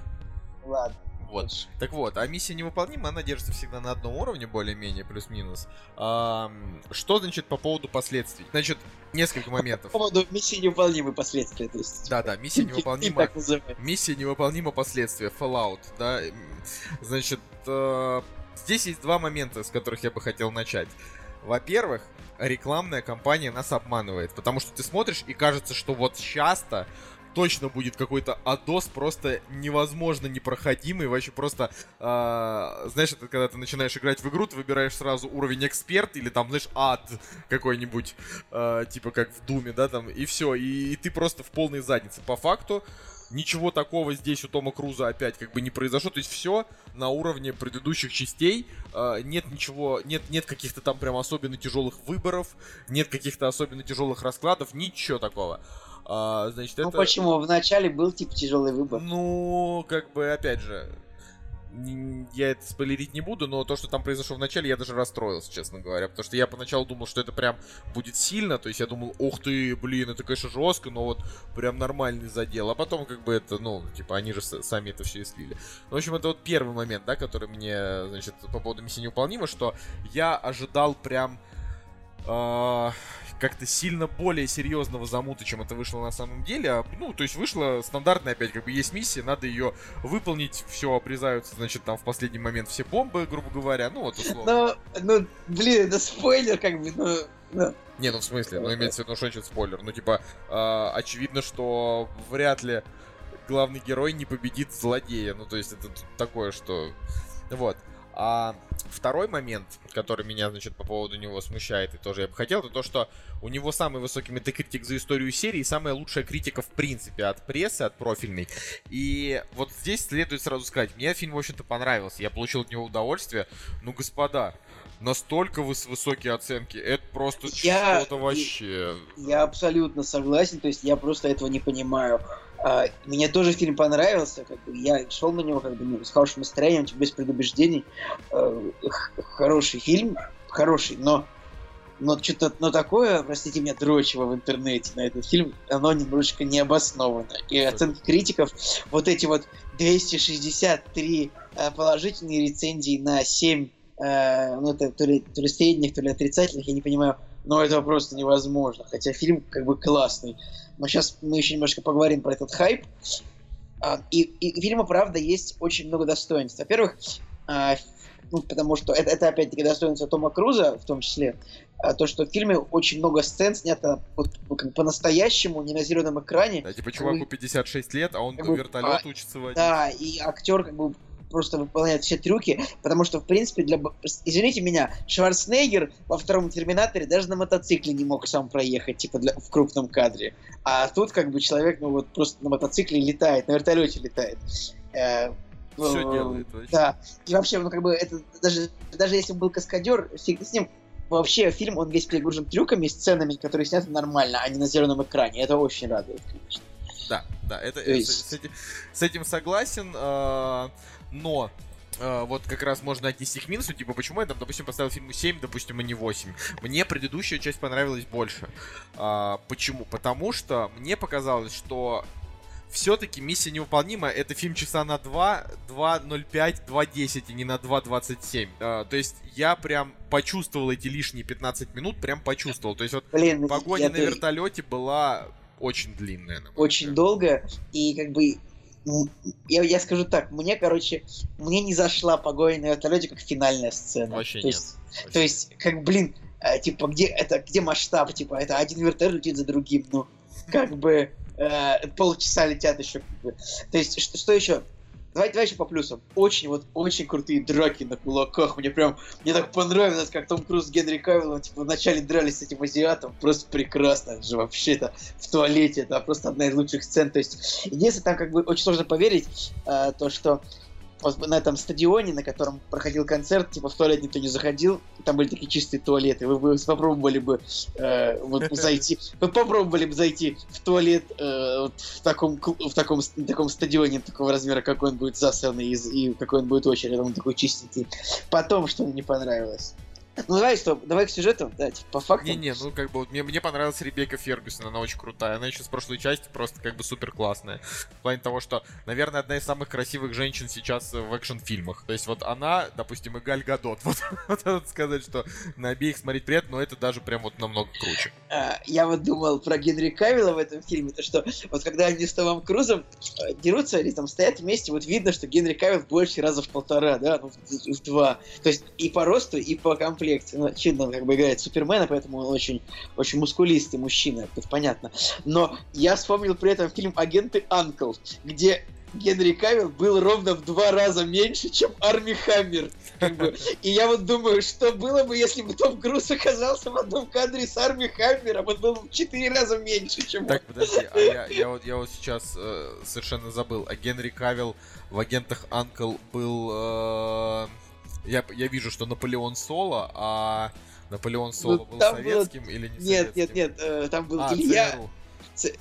Ладно. Вот. Так вот, а миссия невыполнима, она держится всегда на одном уровне, более-менее, плюс-минус. Ам, что значит по поводу последствий? Значит, несколько моментов. По поводу миссии невыполнимые последствия, то есть. Да-да, миссия фильм невыполнима. так называемый. Миссия невыполнима последствия. Fallout, да. Значит, э, здесь есть два момента, с которых я бы хотел начать. Во-первых, рекламная кампания нас обманывает, потому что ты смотришь и кажется, что вот часто точно будет какой-то адос просто невозможно непроходимый, вообще просто, э, знаешь, это когда ты начинаешь играть в игру, ты выбираешь сразу уровень эксперт или там, знаешь, ад какой-нибудь, э, типа как в Думе, да, там, и все, и, и ты просто в полной заднице. По факту, ничего такого здесь у Тома Круза опять как бы не произошло. То есть все на уровне предыдущих частей. Э, нет ничего, нет, нет каких-то там прям особенно тяжелых выборов, нет каких-то особенно тяжелых раскладов, ничего такого. А, значит, Ну это... почему? В начале был типа тяжелый выбор. Ну, как бы, опять же, я это спойлерить не буду, но то, что там произошло в начале, я даже расстроился, честно говоря. Потому что я поначалу думал, что это прям будет сильно. То есть я думал, ух ты, блин, это, конечно, жестко, но вот прям нормальный задел. А потом, как бы, это, ну, типа, они же сами это все и слили. Ну, в общем, это вот первый момент, да, который мне, значит, по поводу миссии неуполнима, что я ожидал прям а, как-то сильно более серьезного замута, чем это вышло на самом деле. А, Ну, то есть вышло стандартная опять, как бы есть миссия, надо ее выполнить, все обрезаются, значит, там в последний момент все бомбы, грубо говоря, ну вот условно. Ну, ну, блин, это спойлер, как бы, ну, ну, Не, ну в смысле, ну имеется в виду, что значит спойлер. Ну, типа, а, очевидно, что вряд ли главный герой не победит злодея. Ну, то есть это такое, что... Вот. А второй момент, который меня, значит, по поводу него смущает, и тоже я бы хотел, это то, что у него самый высокий метакритик за историю серии, и самая лучшая критика, в принципе, от прессы, от профильной. И вот здесь следует сразу сказать, мне фильм, в общем-то, понравился, я получил от него удовольствие. Ну, господа, настолько выс- высокие оценки, это просто Я- что-то вообще... я абсолютно согласен, то есть я просто этого не понимаю. А, мне тоже фильм понравился, как бы я шел на него как бы ну, с хорошим настроением, без предубеждений. Х- хороший фильм, хороший, но но что-то, но такое, простите меня, дрочево в интернете на этот фильм, оно немножечко необоснованно. И оценки критиков, вот эти вот 263 э, положительные рецензии на 7, э, ну это то ли, то ли средних, то ли отрицательных, я не понимаю, но это просто невозможно. Хотя фильм как бы классный. Но сейчас мы еще немножко поговорим про этот хайп. А, И, и фильма, правда, есть очень много достоинств. Во-первых, а, ну, потому что это, это опять-таки достоинство Тома Круза, в том числе, а, то, что в фильме очень много сцен снято вот, ну, как по-настоящему, не на зеленом экране. Да, типа, чуваку 56 лет, а он как бы, вертолет а, учится водить. Да, и актер как бы просто выполняет все трюки, потому что, в принципе, для... Извините меня, Шварценеггер во втором Терминаторе даже на мотоцикле не мог сам проехать, типа, для... в крупном кадре. А тут, как бы, человек, ну, вот просто на мотоцикле летает, на вертолете летает. Э, Все э, делает вообще. Да. И вообще, ну, как бы, это даже, даже если бы был каскадер, фиг с ним. Вообще, фильм, он весь перегружен трюками, сценами, которые сняты нормально, а не на зеленом экране. Это очень радует, конечно. Да, да, это, То э, есть- с, с этим, с этим согласен, э, но э, вот как раз можно отнести к минусу, типа, почему я там, допустим, поставил фильму 7, допустим, а не 8. Мне предыдущая часть понравилась больше. А, почему? Потому что мне показалось, что все-таки миссия невыполнима. Это фильм часа на 2, 2.05, 2.10 и не на 2.27. А, то есть я прям почувствовал эти лишние 15 минут, прям почувствовал. То есть вот Блин, погоня на тоже- вертолете была очень длинная. на очень взгляд. долго, и как бы я, я скажу так, мне, короче, мне не зашла погоня на вертолете как финальная сцена. Вообще то нет. Есть, Вообще. то есть, как, блин, э, типа, где это, где масштаб, типа, это один вертолет летит за другим, ну, как бы э, полчаса летят еще, как бы. То есть, что, что еще? Давай, давай еще по плюсам. Очень, вот, очень крутые драки на кулаках. Мне прям, мне так понравилось, как Том Круз с Генри Кавиллом, типа, вначале дрались с этим азиатом. Просто прекрасно. Это же вообще-то в туалете. Это просто одна из лучших сцен. То есть, единственное, там как бы очень сложно поверить, э, то, что на этом стадионе, на котором проходил концерт, типа в туалет никто не заходил, там были такие чистые туалеты. Вы бы попробовали бы э, вот зайти, вы попробовали бы зайти в туалет э, вот в таком в таком на таком стадионе такого размера, какой он будет засанный и, и какой он будет очередь, он такой чистенький. Потом что мне не понравилось. Ну давай что, давай к сюжету, да, типа по фактам. Не-не, ну как бы вот мне, мне понравилась Ребекка Фергюсон, она очень крутая. Она еще с прошлой части просто как бы супер классная. В плане того, что, наверное, одна из самых красивых женщин сейчас в экшн-фильмах. То есть вот она, допустим, и Галь Гадот. Вот, вот надо сказать, что на обеих смотреть приятно, но это даже прям вот намного круче. А, я вот думал про Генри Кавилла в этом фильме, то что вот когда они с Томом Крузом э, дерутся или там стоят вместе, вот видно, что Генри Кавилл больше раза в полтора, да, ну, в, в два. То есть и по росту, и по комплекции. Ну, очевидно, он как бы играет Супермена, поэтому он очень, очень мускулистый мужчина, это понятно. Но я вспомнил при этом фильм «Агенты Анкл», где Генри Кавилл был ровно в два раза меньше, чем Арми Хаммер. Как бы. И я вот думаю, что было бы, если бы Том Круз оказался в одном кадре с Арми Хаммером, он был в четыре раза меньше, чем Так, подожди, а я, я, вот, я вот сейчас э, совершенно забыл. А Генри Кавилл в агентах Анкл был... Э, я, я вижу, что Наполеон Соло, а Наполеон Соло Ну, был там было- советским или не Нет, нет, советским? нет, э, там был А, Илья, ЦРУ.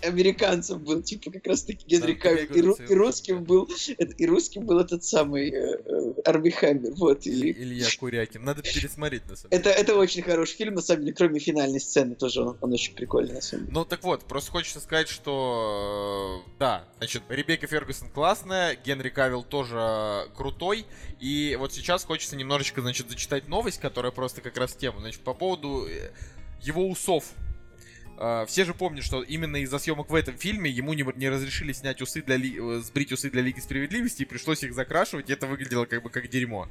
Американцем был, типа как раз таки Генри Кавилл, и, ру- и русским был, и русским был этот самый э, э, Арми Хаммер, вот. И, Илья Курякин. Надо пересмотреть, на самом деле. это, это очень хороший фильм, на самом деле, кроме финальной сцены тоже он, он очень прикольный, на самом деле. Ну так вот, просто хочется сказать, что э, да, значит, Ребекка Фергюсон классная, Генри Кавилл тоже крутой, и вот сейчас хочется немножечко, значит, зачитать новость, которая просто как раз в тему, значит, по поводу э, его усов. Э, Все же помнят, что именно из-за съемок в этом фильме ему не, не разрешили снять усы для Ли- э, сбрить усы для Лиги Справедливости, и пришлось их закрашивать, и это выглядело как бы как дерьмо.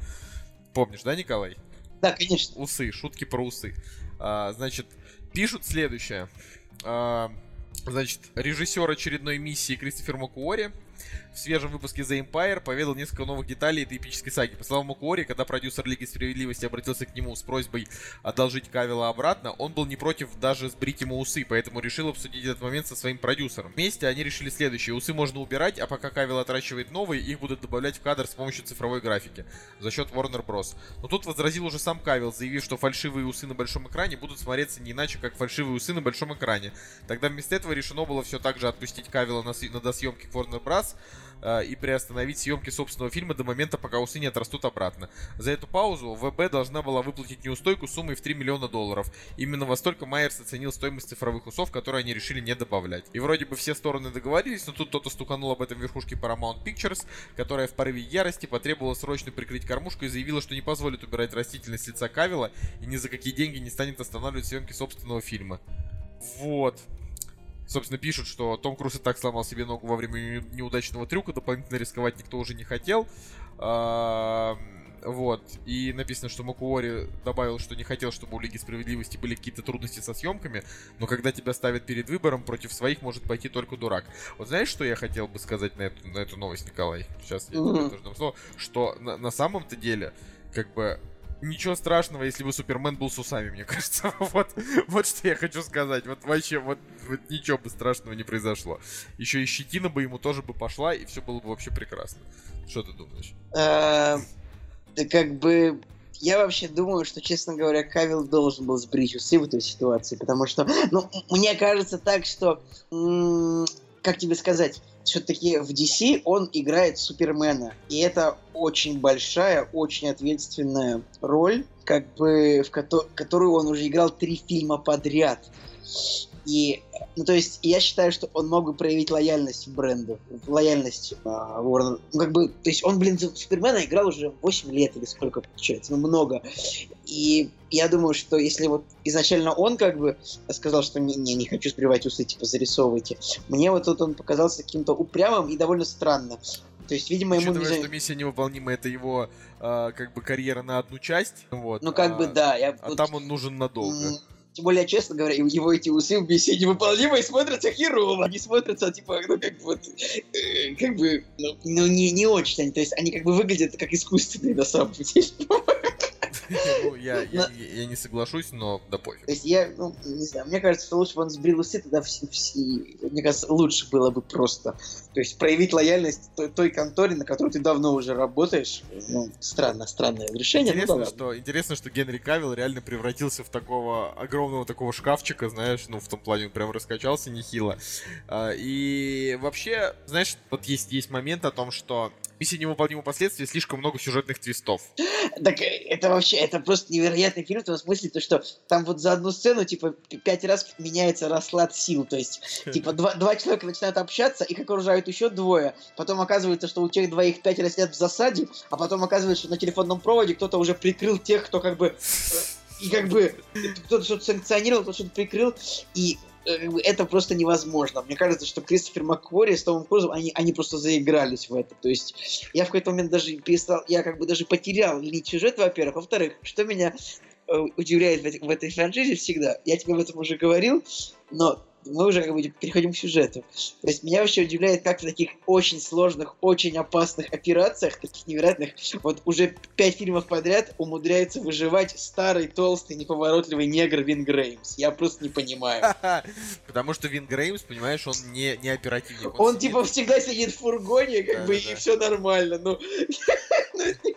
Помнишь, да, Николай? Да, конечно. усы, шутки про усы. А, значит, пишут следующее. А, значит, режиссер очередной миссии Кристофер Макуори в свежем выпуске The Empire поведал несколько новых деталей этой эпической саги. По словам Макуори, когда продюсер Лиги Справедливости обратился к нему с просьбой одолжить Кавила обратно, он был не против даже сбрить ему усы, поэтому решил обсудить этот момент со своим продюсером. Вместе они решили следующее. Усы можно убирать, а пока Кавил отращивает новые, их будут добавлять в кадр с помощью цифровой графики за счет Warner Bros. Но тут возразил уже сам Кавилл, заявив, что фальшивые усы на большом экране будут смотреться не иначе, как фальшивые усы на большом экране. Тогда вместо этого решено было все так же отпустить Кавилла на, на досъемки к Warner Bros. Э, и приостановить съемки собственного фильма до момента, пока усы не отрастут обратно. За эту паузу ВБ должна была выплатить неустойку суммой в 3 миллиона долларов. Именно во столько Майерс оценил стоимость цифровых усов, которые они решили не добавлять. И вроде бы все стороны договорились, но тут кто-то стуканул об этом верхушке Paramount Pictures, которая в порыве ярости потребовала срочно прикрыть кормушку и заявила, что не позволит убирать растительность лица Кавила и ни за какие деньги не станет останавливать съемки собственного фильма. Вот. Собственно, пишут, что Том Круз и так сломал себе ногу во время не- неудачного трюка, дополнительно рисковать никто уже не хотел. Вот. И написано, что Макуори добавил, что не хотел, чтобы у Лиги Справедливости были какие-то трудности со съемками, но когда тебя ставят перед выбором, против своих может пойти только дурак. Вот знаешь, что я хотел бы сказать на эту, на эту новость, Николай? Сейчас я тебе тоже дам слово. Что на, на самом-то деле, как бы, ничего страшного, если бы Супермен был с усами, мне кажется. Вот, вот что я хочу сказать. Вот вообще, вот, вот ничего бы страшного не произошло. Еще и щетина бы ему тоже бы пошла, и все было бы вообще прекрасно. Что ты думаешь? Э, Да как бы... Я вообще думаю, что, честно говоря, Кавилл должен был сбрить усы в этой ситуации, потому что, ну, мне кажется так, что, как тебе сказать, все-таки в DC он играет Супермена, и это очень большая, очень ответственная роль, как бы, в кото- которую он уже играл три фильма подряд. И, ну, то есть, я считаю, что он мог бы проявить лояльность бренду, лояльность а, Warner. Ну, как бы, то есть, он, блин, Супермена играл уже 8 лет или сколько получается, ну, много. И я думаю, что если вот изначально он как бы сказал, что не, не, не хочу сбривать усы, типа, зарисовывайте, мне вот тут он показался каким-то упрямым и довольно странно. То есть, видимо, ему не... Учитывая, за- что миссия невыполнима, это его а, как бы карьера на одну часть. Вот, Ну, как бы, а- да. Я, А вот- там он нужен надолго. Тем более, честно говоря, его эти усы в беседе невыполнимые смотрятся херово. Они смотрятся, типа, ну, как бы, вот, э, как бы, ну, ну, не, не очень. они- То есть, они как бы выглядят как искусственные на самом деле. Ну, я, я- я не соглашусь, но да пофиг. То есть, я, ну, не знаю, мне кажется, что лучше бы он сбрил усы, тогда все, все- мне кажется, лучше было бы просто. То есть, проявить лояльность той, той конторе, на которой ты давно уже работаешь. Ну, странно, странное решение. ну, Интересно, ладно. что, интересно, что Генри Кавилл реально превратился в такого огромного такого шкафчика, знаешь, ну, в том плане он прям раскачался нехило. А, И вообще, знаешь, вот есть, есть момент о том, что миссия невыполнима последствия, слишком много сюжетных твистов. Так э, это вообще, это просто невероятный фильм в том смысле, то, что там вот за одну сцену, типа, пять раз меняется расклад сил, то есть, типа, два, два человека начинают общаться, их окружают еще двое, потом оказывается, что у тех двоих пять сидят в засаде, а потом оказывается, что на телефонном проводе кто-то уже прикрыл тех, кто как бы, э, и как бы, кто-то что-то санкционировал, кто-то что-то прикрыл, и э, это просто невозможно. Мне кажется, что Кристофер МакКори с Томом Крузом, они, они просто заигрались в это. То есть я в какой-то момент даже перестал, я как бы даже потерял нить сюжета, во-первых. Во-вторых, что меня э, удивляет в, в этой франшизе всегда, я тебе об этом уже говорил, но мы уже как бы переходим к сюжету. То есть меня вообще удивляет, как в таких очень сложных, очень опасных операциях, таких невероятных, вот уже пять фильмов подряд умудряется выживать старый, толстый, неповоротливый негр Вин Греймс. Я просто не понимаю. Потому что Вин Греймс, понимаешь, он не, не оперативник. Он, типа всегда сидит в фургоне, как бы, и все нормально. Ну,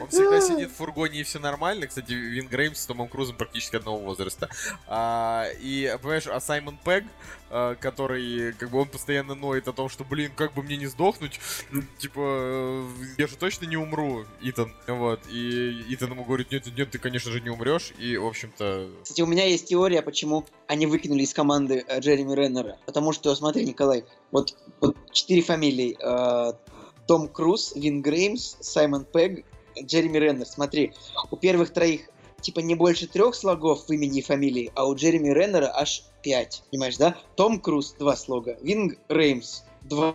Он всегда сидит в фургоне и все нормально. Кстати, Вин Греймс с Томом Крузом практически одного возраста. А, и, понимаешь, а Саймон Пегг, а, который, как бы, он постоянно ноет о том, что, блин, как бы мне не сдохнуть, типа, э, я же точно не умру, Итан. Вот. И Итан ему говорит, нет, нет, ты, конечно же, не умрешь. И, в общем-то... Кстати, у меня есть теория, почему они выкинули из команды э, Джереми Реннера. Потому что, смотри, Николай, вот, вот четыре фамилии. Э, том Круз, Вин Греймс, Саймон Пегг, Джереми Реннер. Смотри, у первых троих типа не больше трех слогов в имени и фамилии, а у Джереми Реннера аж пять. Понимаешь, да? Том Круз два слога, Вин Греймс два,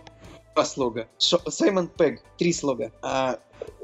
два слога, Шо, Саймон Пегг три слога, а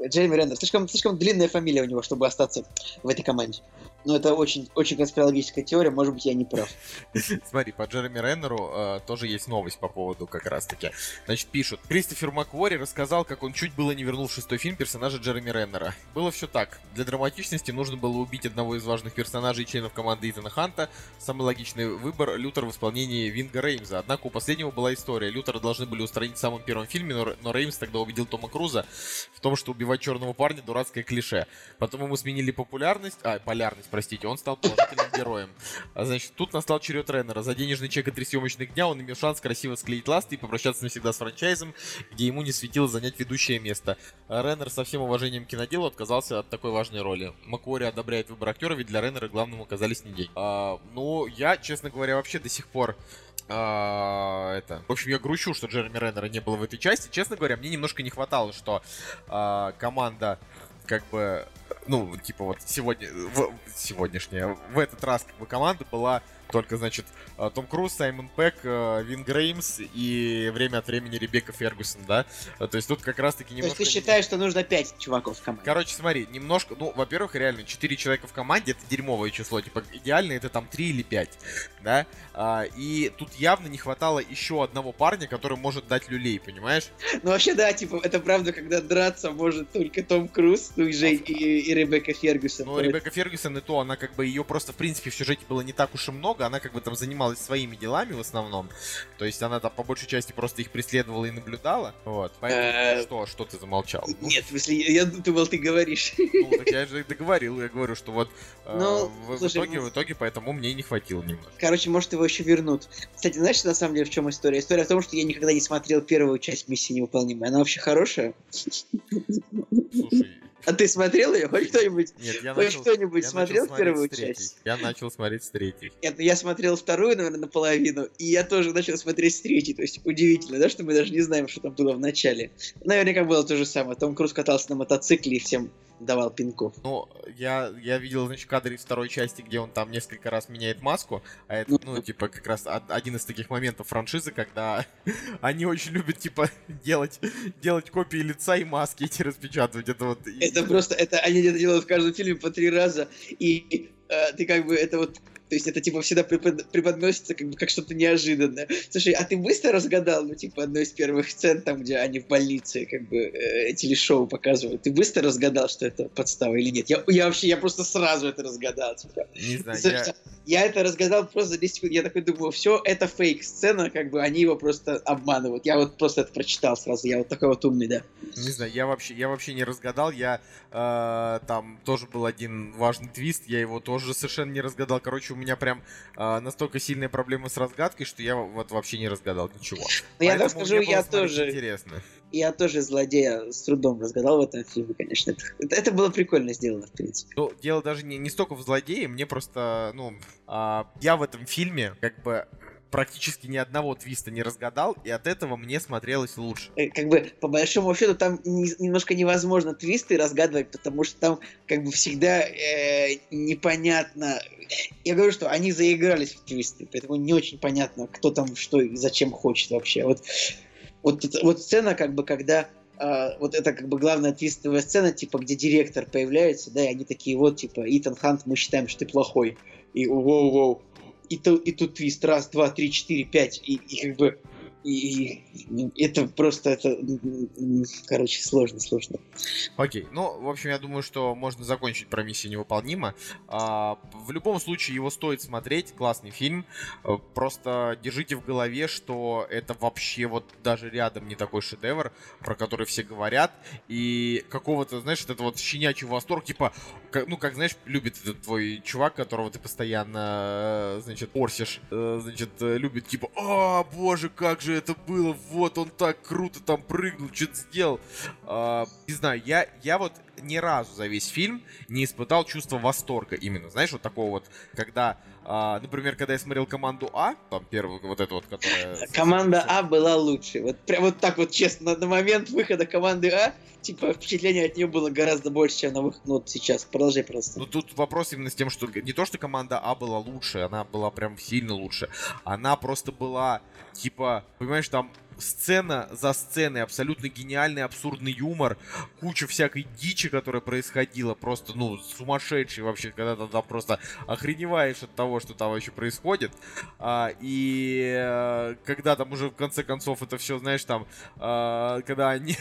Джереми Реннер слишком, слишком длинная фамилия у него, чтобы остаться в этой команде. Но это очень, очень конспирологическая теория, может быть, я не прав. Смотри, по Джереми Реннеру э, тоже есть новость по поводу как раз-таки. Значит, пишут. Кристофер Маквори рассказал, как он чуть было не вернул в шестой фильм персонажа Джереми Реннера. Было все так. Для драматичности нужно было убить одного из важных персонажей и членов команды Итана Ханта. Самый логичный выбор — Лютер в исполнении Винга Реймза. Однако у последнего была история. Лютера должны были устранить в самом первом фильме, но, но Реймс тогда убедил Тома Круза в том, что убивать черного парня — дурацкое клише. Потом ему сменили популярность, а, полярность, простите, он стал положительным героем. А, значит, тут настал черед Реннера. За денежный чек и три съемочных дня он имел шанс красиво склеить ласты и попрощаться навсегда с франчайзом, где ему не светило занять ведущее место. А Реннер со всем уважением к киноделу отказался от такой важной роли. Макуори одобряет выбор актера, ведь для Реннера главным оказались не деньги. А, ну, я, честно говоря, вообще до сих пор а, это. В общем, я грущу, что Джереми Реннера не было в этой части. Честно говоря, мне немножко не хватало, что а, команда как бы ну, типа вот сегодня, в, сегодняшняя, в этот раз как бы команда была только, значит, э, Том Круз, Саймон Пэк, Вин Греймс и время от времени Ребекка Фергюсон, да? Э, то есть тут как раз-таки немножко... То есть ты считаешь, что нужно 5 чуваков в команде? Короче, смотри, немножко... Ну, во-первых, реально, 4 человека в команде — это дерьмовое число. Типа, идеально это там 3 или 5, да? А, и тут явно не хватало еще одного парня, который может дать люлей, понимаешь? Ну, вообще, да, типа, это правда, когда драться может только Том Круз, ну и, Жей, и, и Ребекка Фергюсон. Ну, Ребекка Фергюсон и то, она как бы ее просто, в принципе, в сюжете было не так уж и много, она как бы там занималась своими делами в основном. То есть она там по большей части просто их преследовала и наблюдала. Вот. Поэтому Э, что, что ты замолчал? Ну, Нет, в смысле, я думал, ты говоришь. Ну, так я же договорил, я говорю, что вот э, Ну, в, итоге, в итоге, поэтому мне не хватило немножко. Короче, может, его еще вернут. Кстати, знаешь, на самом деле, в чем история? История в том, что я никогда не смотрел первую часть миссии невыполнимой. Она вообще хорошая? Слушай, А ты смотрел ее? Хоть кто-нибудь? нет, я Хоть начал, кто-нибудь я смотрел начал первую часть? Я начал смотреть с третьей. Нет, ну я смотрел вторую, наверное, наполовину, и я тоже начал смотреть с третьей. То есть удивительно, да, что мы даже не знаем, что там было в начале. Наверняка было то же самое. Том Круз катался на мотоцикле и всем давал пинков. Ну, я, я видел, значит, кадры из второй части, где он там несколько раз меняет маску, а это, Ну. ну, типа, как раз од- один из таких моментов франшизы, когда они очень любят, типа, делать, делать копии лица и маски эти распечатывать. Это вот... Это просто, это они это делают в каждом фильме по три раза, и э, ты как бы это вот то есть это типа всегда препод- преподносится как бы как что-то неожиданное. Слушай, а ты быстро разгадал, ну типа одной из первых сцен, там где они в больнице как бы э, телешоу показывают. Ты быстро разгадал, что это подстава или нет? Я, я вообще, я просто сразу это разгадал. Типа. Не знаю, Слушай, я... я это разгадал просто за 10 секунд. Я такой думаю, все, это фейк-сцена, как бы они его просто обманывают. Я вот просто это прочитал сразу. Я вот такой вот умный, да. Не знаю, я вообще, я вообще не разгадал. Я э, там тоже был один важный твист, я его тоже совершенно не разгадал. Короче, меня прям э, настолько сильная проблема с разгадкой, что я вот вообще не разгадал ничего. Но я так скажу, я тоже, Интересно. я тоже злодея с трудом разгадал в этом фильме, конечно. Это, это, было прикольно сделано, в принципе. Ну, дело даже не, не столько в злодее, мне просто, ну, а, я в этом фильме как бы практически ни одного твиста не разгадал, и от этого мне смотрелось лучше. Э, Как бы, по большому счету, там не- немножко невозможно твисты разгадывать, потому что там, как бы, всегда э, непонятно. Я говорю, что они заигрались в твисты, поэтому не очень понятно, кто там что и зачем хочет вообще. Вот, вот, вот сцена, как бы, когда а, вот это как бы главная твистовая сцена, типа, где директор появляется, да, и они такие, вот, типа, Итан Хант, мы считаем, что ты плохой. И воу-воу. И, то, и тут твист. Раз, два, три, четыре, пять, и, и как бы и, это просто это, короче, сложно, сложно. Окей, ну, в общем, я думаю, что можно закончить про миссию невыполнима. А, в любом случае, его стоит смотреть, классный фильм. Э, просто держите в голове, что это вообще вот даже рядом не такой шедевр, про который все говорят. И какого-то, знаешь, это вот щенячий восторг, типа, как, ну, как, знаешь, любит этот твой чувак, которого ты постоянно, э, значит, порсишь, э, значит, любит, типа, о, боже, как же это было, вот он так круто там прыгнул, что-то сделал. А, не знаю, я, я вот ни разу за весь фильм не испытал чувство восторга именно, знаешь, вот такого вот, когда, а, например, когда я смотрел команду А, там первую вот эту вот, которая... Команда А была лучше, вот прям вот так вот честно, на момент выхода команды А, типа, впечатление от нее было гораздо больше, чем на выход, ну, вот сейчас, продолжай просто. Ну, тут вопрос именно с тем, что не то, что команда А была лучше, она была прям сильно лучше, она просто была, типа, понимаешь, там сцена за сценой, абсолютно гениальный, абсурдный юмор, куча всякой дичи, которая происходила, просто, ну, сумасшедший вообще, когда ты там просто охреневаешь от того, что там вообще происходит. А, и э, когда там уже в конце концов это все, знаешь, там, а, когда они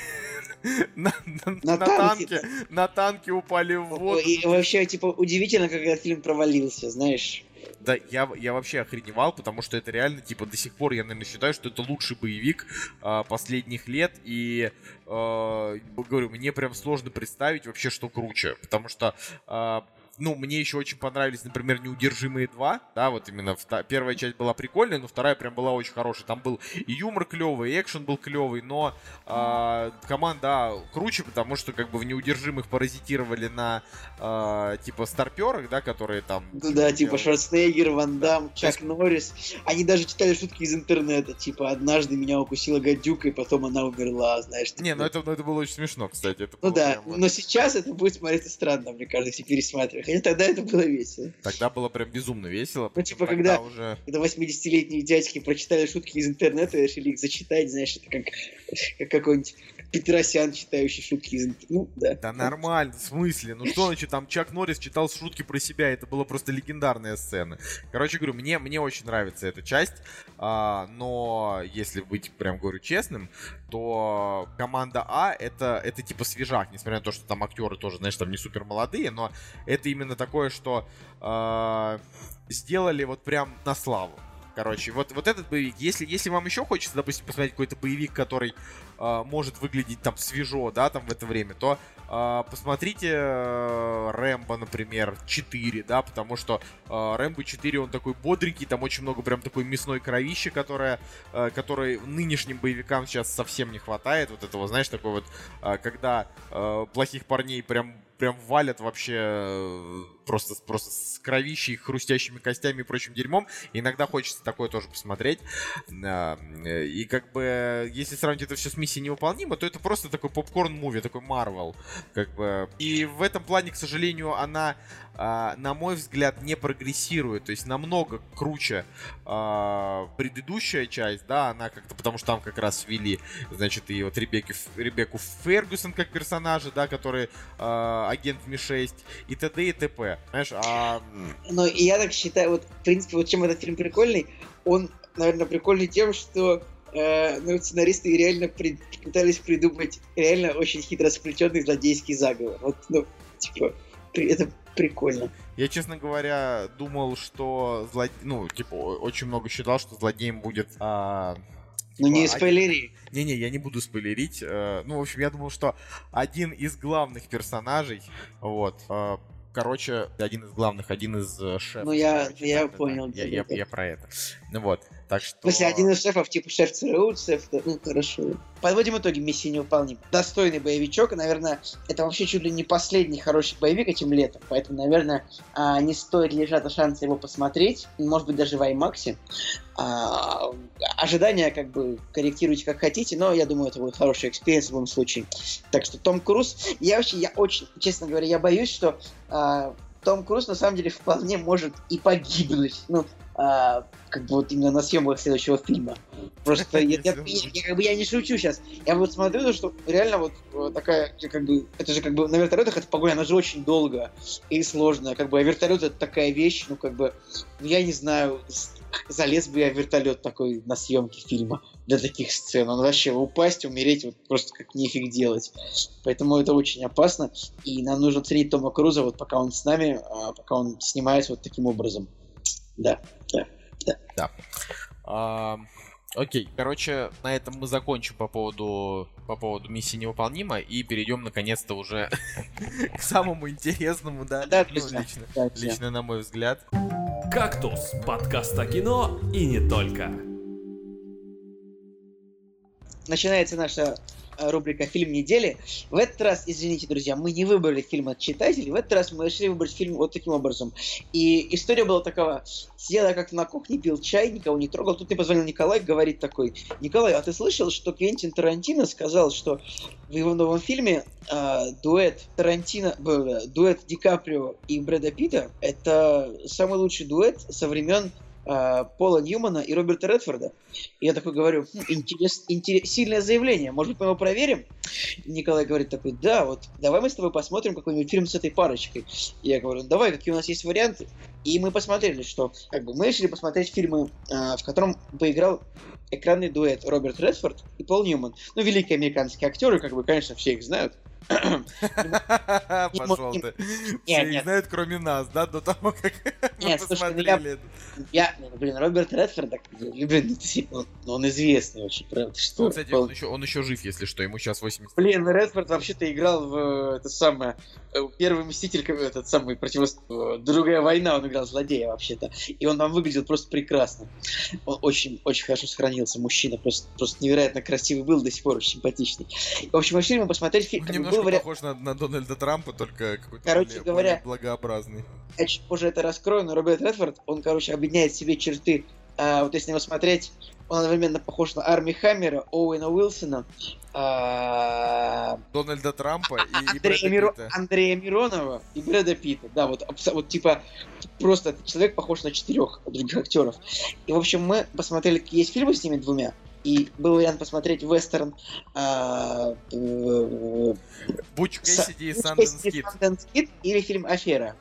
на, на, на, на танке. на танке упали в воду. И вообще, типа, удивительно, как этот фильм провалился, знаешь. Да, я, я вообще охреневал, потому что это реально, типа, до сих пор я, наверное, считаю, что это лучший боевик э, последних лет. И, э, говорю, мне прям сложно представить вообще, что круче. Потому что э, ну, мне еще очень понравились, например, «Неудержимые 2», да, вот именно первая часть была прикольная, но вторая прям была очень хорошая. Там был и юмор клевый, и экшен был клевый, но э, команда круче, потому что как бы в «Неудержимых» паразитировали на, э, типа, старперах, да, которые там... Ну да, типа Шварценеггер, Ван Дам, Чак Норрис. Они даже читали шутки из интернета, типа, однажды меня укусила гадюка, и потом она умерла, знаешь. Не, ну это, ну это было очень смешно, кстати. Это ну да, прямо... но сейчас это будет смотреться странно, мне кажется, если пересматривать. Хотя тогда это было весело. Тогда было прям безумно весело. Ну, типа, когда, уже... когда 80-летние дядьки прочитали шутки из интернета и решили их зачитать, знаешь, это как, как какой-нибудь Петросян, читающий шутки. Ну, да. Да нормально, в смысле? Ну что, значит, там Чак Норрис читал шутки про себя, это была просто легендарная сцена. Короче говорю, мне, мне очень нравится эта часть, а, но если быть, прям говорю, честным, то команда А это, это типа свежак, несмотря на то, что там актеры тоже, знаешь, там не супер молодые, но это именно такое, что э, сделали вот прям на славу. Короче, вот, вот этот боевик, если, если вам еще хочется, допустим, посмотреть какой-то боевик, который э, может выглядеть там свежо, да, там в это время, то э, посмотрите э, Рэмбо, например, 4, да, потому что э, Рэмбо 4, он такой бодренький, там очень много прям такой мясной кровищи, которая, э, которой нынешним боевикам сейчас совсем не хватает, вот этого, знаешь, такой вот, э, когда э, плохих парней прям прям валят вообще э, просто, просто с кровищей, хрустящими костями и прочим дерьмом. иногда хочется такое тоже посмотреть. И как бы, если сравнить это все с миссией невыполнима, то это просто такой попкорн-муви, такой Марвел. Как бы. И в этом плане, к сожалению, она, на мой взгляд, не прогрессирует. То есть намного круче а, предыдущая часть, да, она как-то, потому что там как раз ввели, значит, и вот Ребекки, Ребекку Фергюсон как персонажа, да, который а, агент Ми-6 и т.д. и т.п. Знаешь, а... Ну, и я так считаю, вот, в принципе, вот чем этот фильм прикольный, он, наверное, прикольный тем, что э, ну, сценаристы реально при, пытались придумать реально очень хитро сплетенный злодейский заговор. Вот, ну, типа, при, это прикольно. Я, честно говоря, думал, что зло... ну, типа, очень много считал, что злодеем будет а, ну не типа, спойлери. Не-не, я не буду спойлерить. Э, ну, в общем, я думал, что один из главных персонажей, вот, э, короче, один из главных, один из э, шефов. Ну, я, короче, я понял. Да. Я, я, я про это. Ну вот, так что... Смысле, один из шефов, типа шеф ЦРУ, шеф... Ну, хорошо. Подводим итоги, миссия невыполнима. Достойный боевичок, наверное, это вообще чуть ли не последний хороший боевик этим летом, поэтому, наверное, а, не стоит лишать шанса его посмотреть, может быть, даже в IMAX. А, ожидания как бы корректируйте как хотите, но я думаю, это будет хороший experience в любом случае. Так что Том Круз, я вообще, я очень, честно говоря, я боюсь, что а, Том Круз на самом деле вполне может и погибнуть. Ну, а, как бы вот именно на съемках следующего фильма. Просто я, как бы я не шучу сейчас. Я вот смотрю, что реально вот э, такая, как бы, это же как бы на вертолетах эта погоня, она же очень долгая и сложная. Как бы, вертолет это такая вещь, ну как бы, ну, я не знаю, залез бы я в вертолет такой на съемке фильма для таких сцен. Он вообще упасть, умереть, вот просто как нефиг делать. Поэтому это очень опасно. И нам нужно ценить Тома Круза, вот пока он с нами, а, пока он снимается вот таким образом. Да, да, да. Да. Окей, короче, на этом мы закончим по поводу по поводу миссии невыполнима и перейдем наконец-то уже к самому интересному, да, Да, ну, лично. лично, Да, лично на мой взгляд. «Кактус» — подкаст о кино и не только. начинается наша рубрика «Фильм недели». В этот раз, извините, друзья, мы не выбрали фильм от читателей. В этот раз мы решили выбрать фильм вот таким образом. И история была такова. Сидел я как-то на кухне, пил чай, никого не трогал. Тут мне позвонил Николай, говорит такой, Николай, а ты слышал, что Квентин Тарантино сказал, что в его новом фильме э, дуэт Тарантино, б- дуэт Ди Каприо и Брэда Питта это самый лучший дуэт со времен э, Пола Ньюмана и Роберта Редфорда. И я такой говорю, «Хм, интерес, интерес, сильное заявление, может быть, мы его проверим? И Николай говорит такой, да, вот, давай мы с тобой посмотрим какой-нибудь фильм с этой парочкой. И я говорю, давай, какие у нас есть варианты? И мы посмотрели, что, как бы, мы решили посмотреть фильмы, э, в котором поиграл экранный дуэт Роберт Редфорд и Пол Ньюман. Ну, великие американские актеры, как бы, конечно, все их знают. Пошел ты. Все их знают, кроме нас, да, до того, как мы ну посмотрели. Я, блин, Роберт Редфорд, блин, ну, он, известный очень, правда, что? Ну, кстати, он еще, жив, если что, ему сейчас 80. Блин, Редфорд вообще-то играл в это самое э, первый мститель, этот самый противос... э, другая война, он играл злодея вообще-то, и он там выглядел просто прекрасно. Он очень, очень хорошо сохранился, мужчина просто, просто невероятно красивый был, до сих пор очень симпатичный. В общем, решили мы посмотреть фильм. Немножко был похож на, на Дональда Трампа, только какой-то Короче более, говоря- более благообразный. Я чуть позже это раскрою, но Роберт Редфорд, он, короче, объединяет в себе черты, а, вот если на него смотреть, он одновременно похож на Арми Хаммера, Оуэна Уилсона, а, Дональда Трампа и, и Андрея, Брэда Миро- Питта. Андрея Миронова и Брэда Питта. Да, вот, вот типа просто человек похож на четырех других актеров. И, в общем, мы посмотрели, какие есть фильмы с ними двумя. И был вариант посмотреть вестерн а, э, Буч Кэссиди и Санденс Кид или фильм «Афера».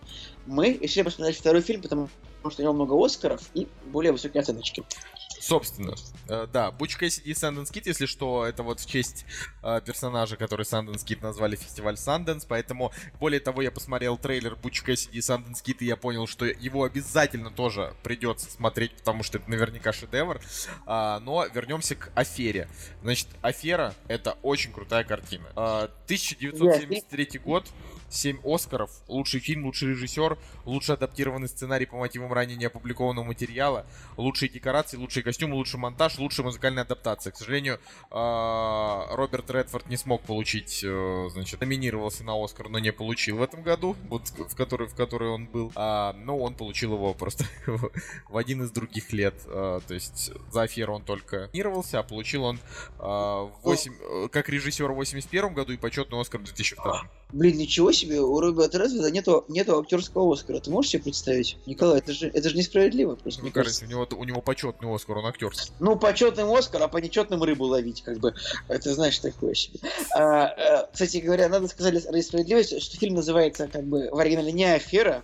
Мы решили посмотреть второй фильм, потому что у него много Оскаров и более высокие оценочки. Собственно, э, да, Буч Кэссиди и Санденс Кид, если что, это вот в честь э, персонажа, который Санденс Кид назвали фестиваль Санденс, поэтому, более того, я посмотрел трейлер Буч Кэссиди и Санденс Кид, и я понял, что его обязательно тоже придется смотреть, потому что это наверняка шедевр. А, но вернемся к Афере. Значит, Афера — это очень крутая картина. А, 1973 год, 7 Оскаров, лучший фильм, лучший режиссер, лучший адаптированный сценарий по мотивам ранее не опубликованного материала, лучшие декорации, лучшие костюмы, лучший монтаж, лучшая музыкальная адаптация. К сожалению, а, Роберт Редфорд не смог получить, э, значит, номинировался на Оскар, но не получил в этом году, вот в который, в который он был. А, но он получил его просто в один из других лет. А, то есть за аферу он только номинировался, а получил он а, в 8, э, как режиссер в 81 году и почетный Оскар в 2002. Блин, ничего себе, у Роберта Редфорда нету, нету актерского Оскара. Ты можешь себе представить? Николай, это же, это же несправедливо просто, Мне мне кажется. у него, у него почетный Оскар, он актер. Ну, почетным Оскар, а по нечетным рыбу ловить, как бы. Это знаешь такое себе. А, а, кстати говоря, надо сказать ради справедливости, что фильм называется как бы в оригинале не афера,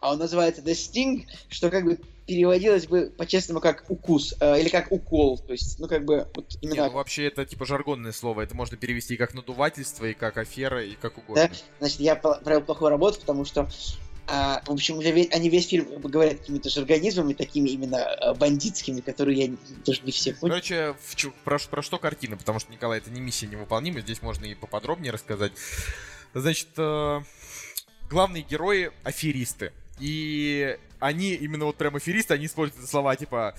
а он называется The Sting, что как бы переводилось бы по-честному как укус э, или как укол. То есть, ну как бы вот Не, именно. ну вообще это типа жаргонное слово. Это можно перевести и как надувательство, и как афера, и как угодно. Значит, я провел плохую работу, потому что а, в общем, уже они весь фильм говорят какими-то жаргонизмами, такими именно а, бандитскими, которые я не- тоже не все понял. Короче, в чё- про, про что картина? Потому что, Николай, это не миссия невыполнима. Здесь можно и поподробнее рассказать. Значит, э, главные герои аферисты. И они, именно вот прям аферисты, они используют слова типа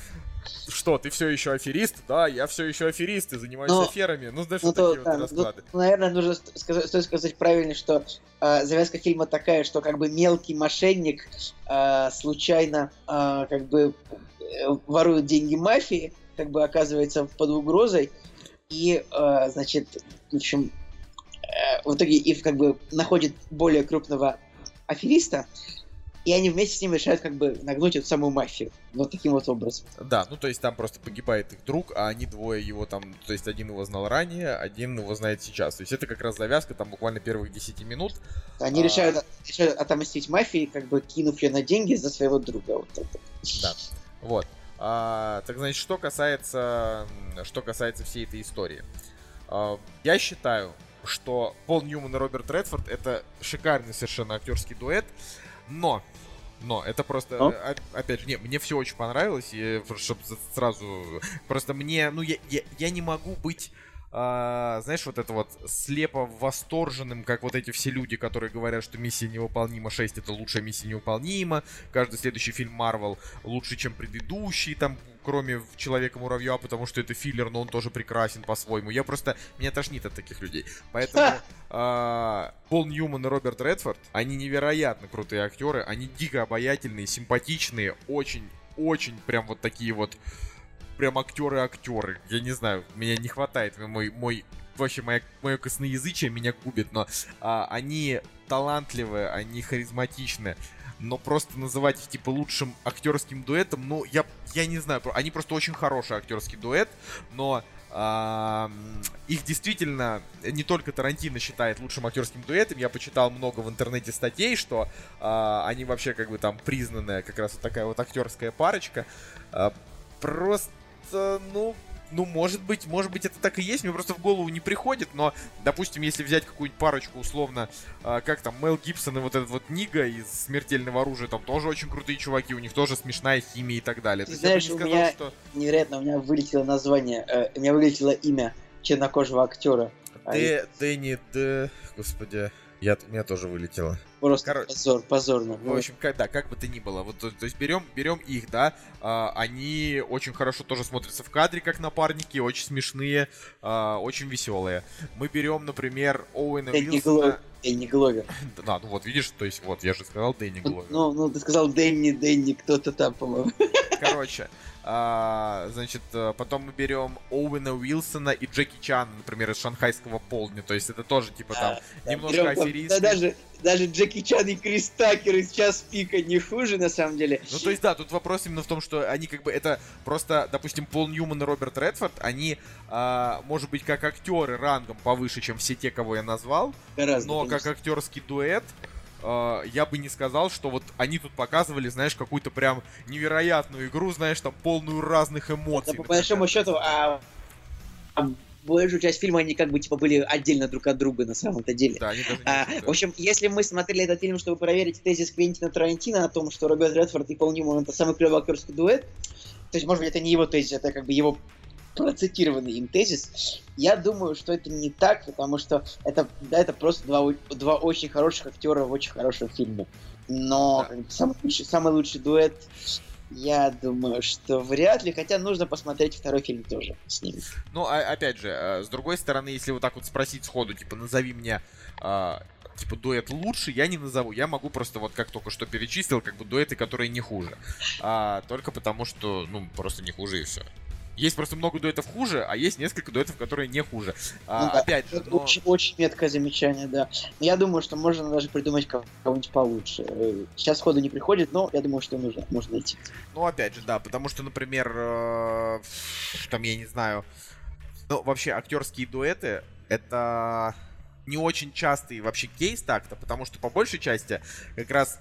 что, ты все еще аферист? Да, я все еще аферист и занимаюсь Ну, аферами. Ну, знаешь, Ну, вот то, такие да, вот ну, расклады. наверное, нужно сказать, стоит сказать правильно, что э, завязка фильма такая, что как бы мелкий мошенник э, случайно э, как бы э, ворует деньги мафии, как бы оказывается под угрозой, и, э, значит, в общем, э, в итоге и как бы находит более крупного афериста, и они вместе с ним решают как бы нагнуть эту самую мафию. Вот таким вот образом. Да, ну то есть там просто погибает их друг, а они двое его там, то есть один его знал ранее, один его знает сейчас. То есть это как раз завязка там буквально первых 10 минут. Они А. решают, решают отомстить мафии, как бы кинув ее на деньги за своего друга. Вот. Да. Вот. А, так значит, что касается, что касается всей этой истории. А, я считаю, что Пол Ньюман и Роберт Редфорд это шикарный совершенно актерский дуэт, но но это просто, э, о- опять же, не, мне все очень понравилось, и чтобы сразу, просто мне, ну, я, я, я не могу быть, а, знаешь, вот это вот слепо восторженным, как вот эти все люди, которые говорят, что миссия невыполнима 6 это лучшая миссия невыполнима, каждый следующий фильм Марвел лучше, чем предыдущий, там, кроме Человека-муравья, потому что это филлер, но он тоже прекрасен по-своему. Я просто, меня тошнит от таких людей. Поэтому а, Пол Ньюман и Роберт Редфорд, они невероятно крутые актеры, они дико обаятельные, симпатичные, очень, очень прям вот такие вот прям актеры-актеры. Я не знаю, меня не хватает, мой, мой вообще моя, мое косноязычие меня губит, но а, они талантливые, они харизматичны, но просто называть их типа лучшим актерским дуэтом, ну я, я не знаю, они просто очень хороший актерский дуэт, но м, их действительно не только Тарантино считает лучшим актерским дуэтом. Я почитал много в интернете статей, что а, они вообще как бы там признанная как раз вот такая вот актерская парочка. А, просто, ну, ну, может быть, может быть, это так и есть, мне просто в голову не приходит, но, допустим, если взять какую-нибудь парочку, условно, а, как там, Мел Гибсон и вот этот вот Нига из «Смертельного оружия», там тоже очень крутые чуваки, у них тоже смешная химия и так далее. Ты То знаешь, не у сказал, меня- что... Невероятно, у меня вылетело название, э, у меня вылетело имя чернокожего актера. А, Д- Дэнни, Д... Господи, я, у меня тоже вылетело. Просто короче. позор, позорно. В общем, как, да, как бы то ни было. Вот, то, то есть берем, берем их, да, а, они очень хорошо тоже смотрятся в кадре, как напарники, очень смешные, а, очень веселые. Мы берем, например, Оуэна Дэнни Уилсона. Гловер. Дэнни Гловер. Да, ну вот видишь, то есть вот, я же сказал Дэнни Ну, Гловер. ну, ну, ты сказал Дэнни, Дэнни, кто-то там, по-моему. Короче, а, значит, э, потом мы берем Оуэна Уилсона и Джеки Чан, например, из шанхайского полдня. То есть это тоже, типа, там, Да, немножко аферисты. Да, даже, даже Джеки Чан и Крис Такер из «Час пика» не хуже, на самом деле. Ну, то есть, да, тут вопрос именно в том, что они как бы это просто, допустим, Пол Ньюман и Роберт Редфорд, они, а, может быть, как актеры рангом повыше, чем все те, кого я назвал, Гораздо, но как конечно. актерский дуэт, а, я бы не сказал, что вот они тут показывали, знаешь, какую-то прям невероятную игру, знаешь, там полную разных эмоций. Да, по большому счету, а, а большую часть фильма они как бы типа были отдельно друг от друга на самом-то деле. Да, они даже не А, в общем, если мы смотрели этот фильм, чтобы проверить тезис Квентина Тарантино о том, что Роберт Редфорд и Пол Ньюман это самый клевый актерский дуэт, то есть, может быть, это не его тезис, это как бы его процитированный им тезис. Я думаю, что это не так, потому что это, да, это просто два, два очень хороших актера в очень хорошем фильме. Но Да. самый, лучший, самый лучший дуэт, я думаю, что вряд ли, хотя нужно посмотреть второй фильм тоже с ними. Ну, а- опять же, э, с другой стороны, если вот так вот спросить сходу, типа, назови мне, а, типа, дуэт лучше, я не назову. Я могу просто вот как только что перечислил, как бы дуэты, которые не хуже. А, только потому что, ну, просто не хуже и все. Есть просто много дуэтов хуже, а есть несколько дуэтов, которые не хуже. А, Ну да, опять же, но... очень, очень меткое замечание, да. Я думаю, что можно даже придумать кого- кого-нибудь получше. Э, Сейчас ходу не приходит, но я думаю, что нужно, можно найти. Ну, опять же, да, потому что, например, э, там, я не знаю, ну, вообще, актерские дуэты, это не очень частый вообще кейс так-то, потому что, по большей части, как раз,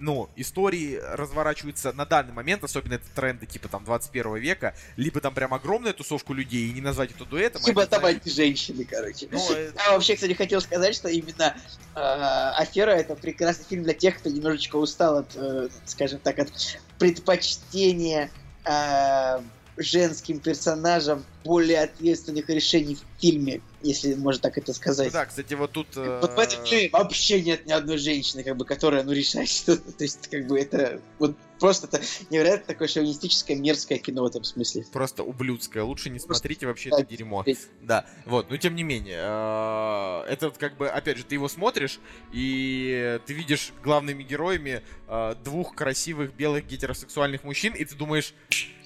ну, истории разворачиваются на данный момент, особенно это тренды, типа, там, 21 века, либо там прям огромная тусовка людей, и не назвать это дуэтом. а Типа это, там знаешь, женщины, короче. ну, э, Я вообще, кстати, хотел сказать, что именно э, «Афера» — это прекрасный фильм для тех, кто немножечко устал от, э, скажем так, от предпочтения э, женским персонажам более ответственных решений в фильме, если можно так это ну сказать. да, кстати, вот тут... э, Вот в этом фильме вообще нет ни одной женщины, как бы, которая, ну, решает что-то. То есть, как бы, это вот просто это невероятно такое шовинистическое, мерзкое кино в этом смысле. Просто ублюдское. Лучше не Просто смотрите вообще да, это дерьмо. смотреть. Да, вот, но тем не менее, э, это вот как бы, опять же, ты его смотришь, и ты видишь главными героями э, двух красивых белых гетеросексуальных мужчин, и ты думаешь,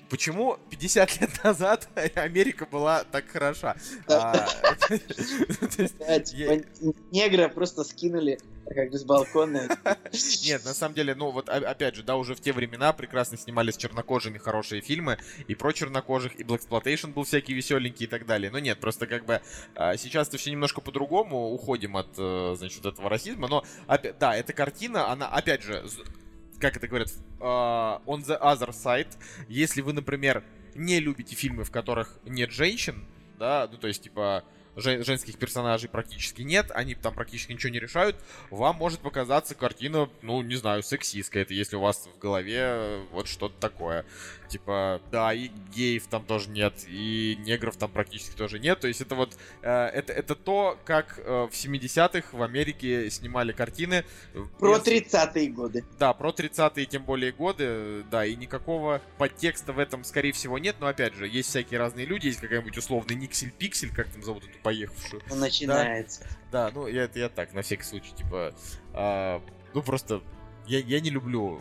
почему 50 лет назад Америка была так хороша? А, типа, негра просто скинули как с балкона. Нет, на самом деле, ну вот опять же, да, уже в те времена прекрасно снимались чернокожими хорошие фильмы, и про чернокожих, и Blaxploitation был всякий веселенький и так далее. Но нет, просто как бы а, сейчас-то все немножко по-другому, уходим от, э, значит, этого расизма, но, да, эта картина, она, опять же, как это говорят, а, on the other side, если вы, например, не любите фильмы, в которых нет женщин, да, ну то есть, типа, жен- женских персонажей практически нет, они там практически ничего не решают, вам может показаться картина, ну, не знаю, сексистская, это если у вас в голове э, вот что-то такое. Типа, да, и геев там тоже нет, и негров там практически тоже нет. То есть это вот, э, это, это то, как э, в 70-х в Америке снимали картины. э, Про без- 30-е годы. да, про 30-е тем более годы, э, да, и никакого подтекста в этом, скорее всего, нет, но опять же, есть всякие разные люди, есть какая-нибудь условный Никсель-Пиксель, как там зовут эту поехавшую. Ну, Начинается. Да, ну я, это я так, на всякий случай, типа, а, ну просто, я, я не люблю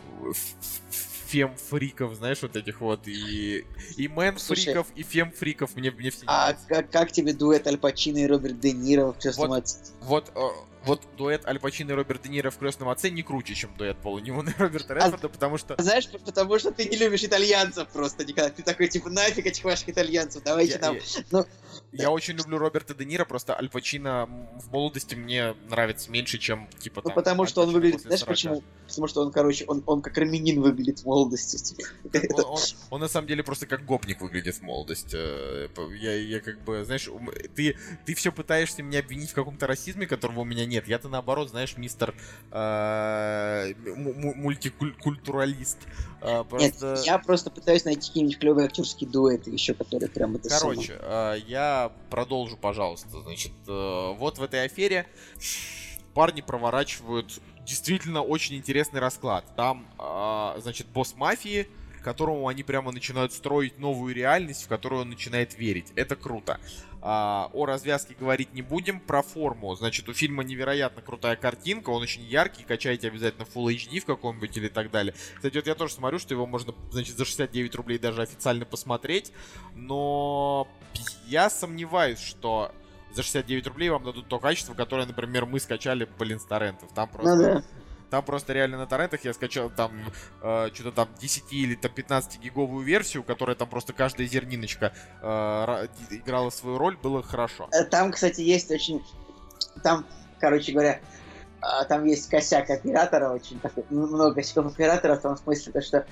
фем-фриков, знаешь, вот этих вот, и, и мэн-фриков, и фем-фриков, мне, мне все А как, как тебе дуэт Аль Пачино и Роберт Де Ниро в «Крестном Вот. отце»? Вот, э, вот дуэт Аль Пачино и Роберт Де Ниро в «Крестном отце» не круче, чем дуэт Пола Ньюмана и Роберта А Редфорда, потому что... Знаешь, потому что ты не любишь итальянцев просто никогда. Ты такой, типа, нафиг этих ваших итальянцев, давайте Я, нам... я- ну- я очень люблю Роберта Де Ниро, просто Аль Пачино в молодости мне нравится меньше, чем, типа, Ну, там, потому Аль что он выглядит, знаешь 40. почему? Потому что он, короче, он, он как армянин выглядит в молодости. типа. Он, он- он на самом деле просто как гопник выглядит в молодости. Э, Я, я как бы, знаешь, ты, ты все пытаешься меня обвинить в каком-то расизме, которого у меня нет. Я-то наоборот, знаешь, мистер э, му- му- мультикультуралист. Э, Нет, просто- я просто пытаюсь найти какие-нибудь клевые актерские дуэты еще, которые прям это. Короче, э, я продолжу, пожалуйста. Значит, э, вот в этой афере парни проворачивают действительно очень интересный расклад. Там, э, значит, босс мафии, которому они прямо начинают строить новую реальность, в которую он начинает верить. Это круто. А, о развязке говорить не будем. Про форму. Значит, у фильма невероятно крутая картинка. Он очень яркий. Качайте обязательно Full HD в каком-нибудь или так далее. Кстати, вот я тоже смотрю, что его можно, значит, за 69 рублей даже официально посмотреть. Но я сомневаюсь, что за 69 рублей вам дадут то качество, которое, например, мы скачали, блин, с торрентов. Там просто... Ну да. Там просто реально на торрентах я скачал там э, что-то там 10 или там 15 гиговую версию, которая там просто каждая зерниночка э, ра- играла свою роль, было хорошо. Э, Там, кстати, есть очень... Там, короче говоря, а, там есть косяк оператора, очень такой, много косяков оператора, в том смысле, то, что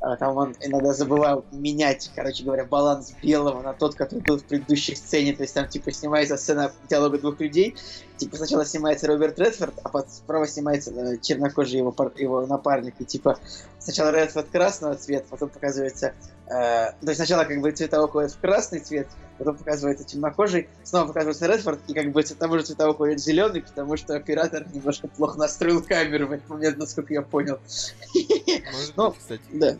а, там он иногда забывал менять, короче говоря, баланс белого на тот, который был в предыдущей сцене. То есть там, типа, снимается сцена диалога двух людей. Типа, сначала снимается Роберт Редфорд, а потом справа снимается э, чернокожий его, пар- его напарник. И, типа, сначала Редфорд красного цвета, потом показывается... э, то есть сначала, как бы, цвета уходят в красный цвет, потом показывается темнокожий, снова показывается Редфорд, и как бы того же цвета уходит зеленый, потому что оператор немножко плохо настроил камеру в этот момент, насколько я понял. Может Ну, быть, кстати. Да,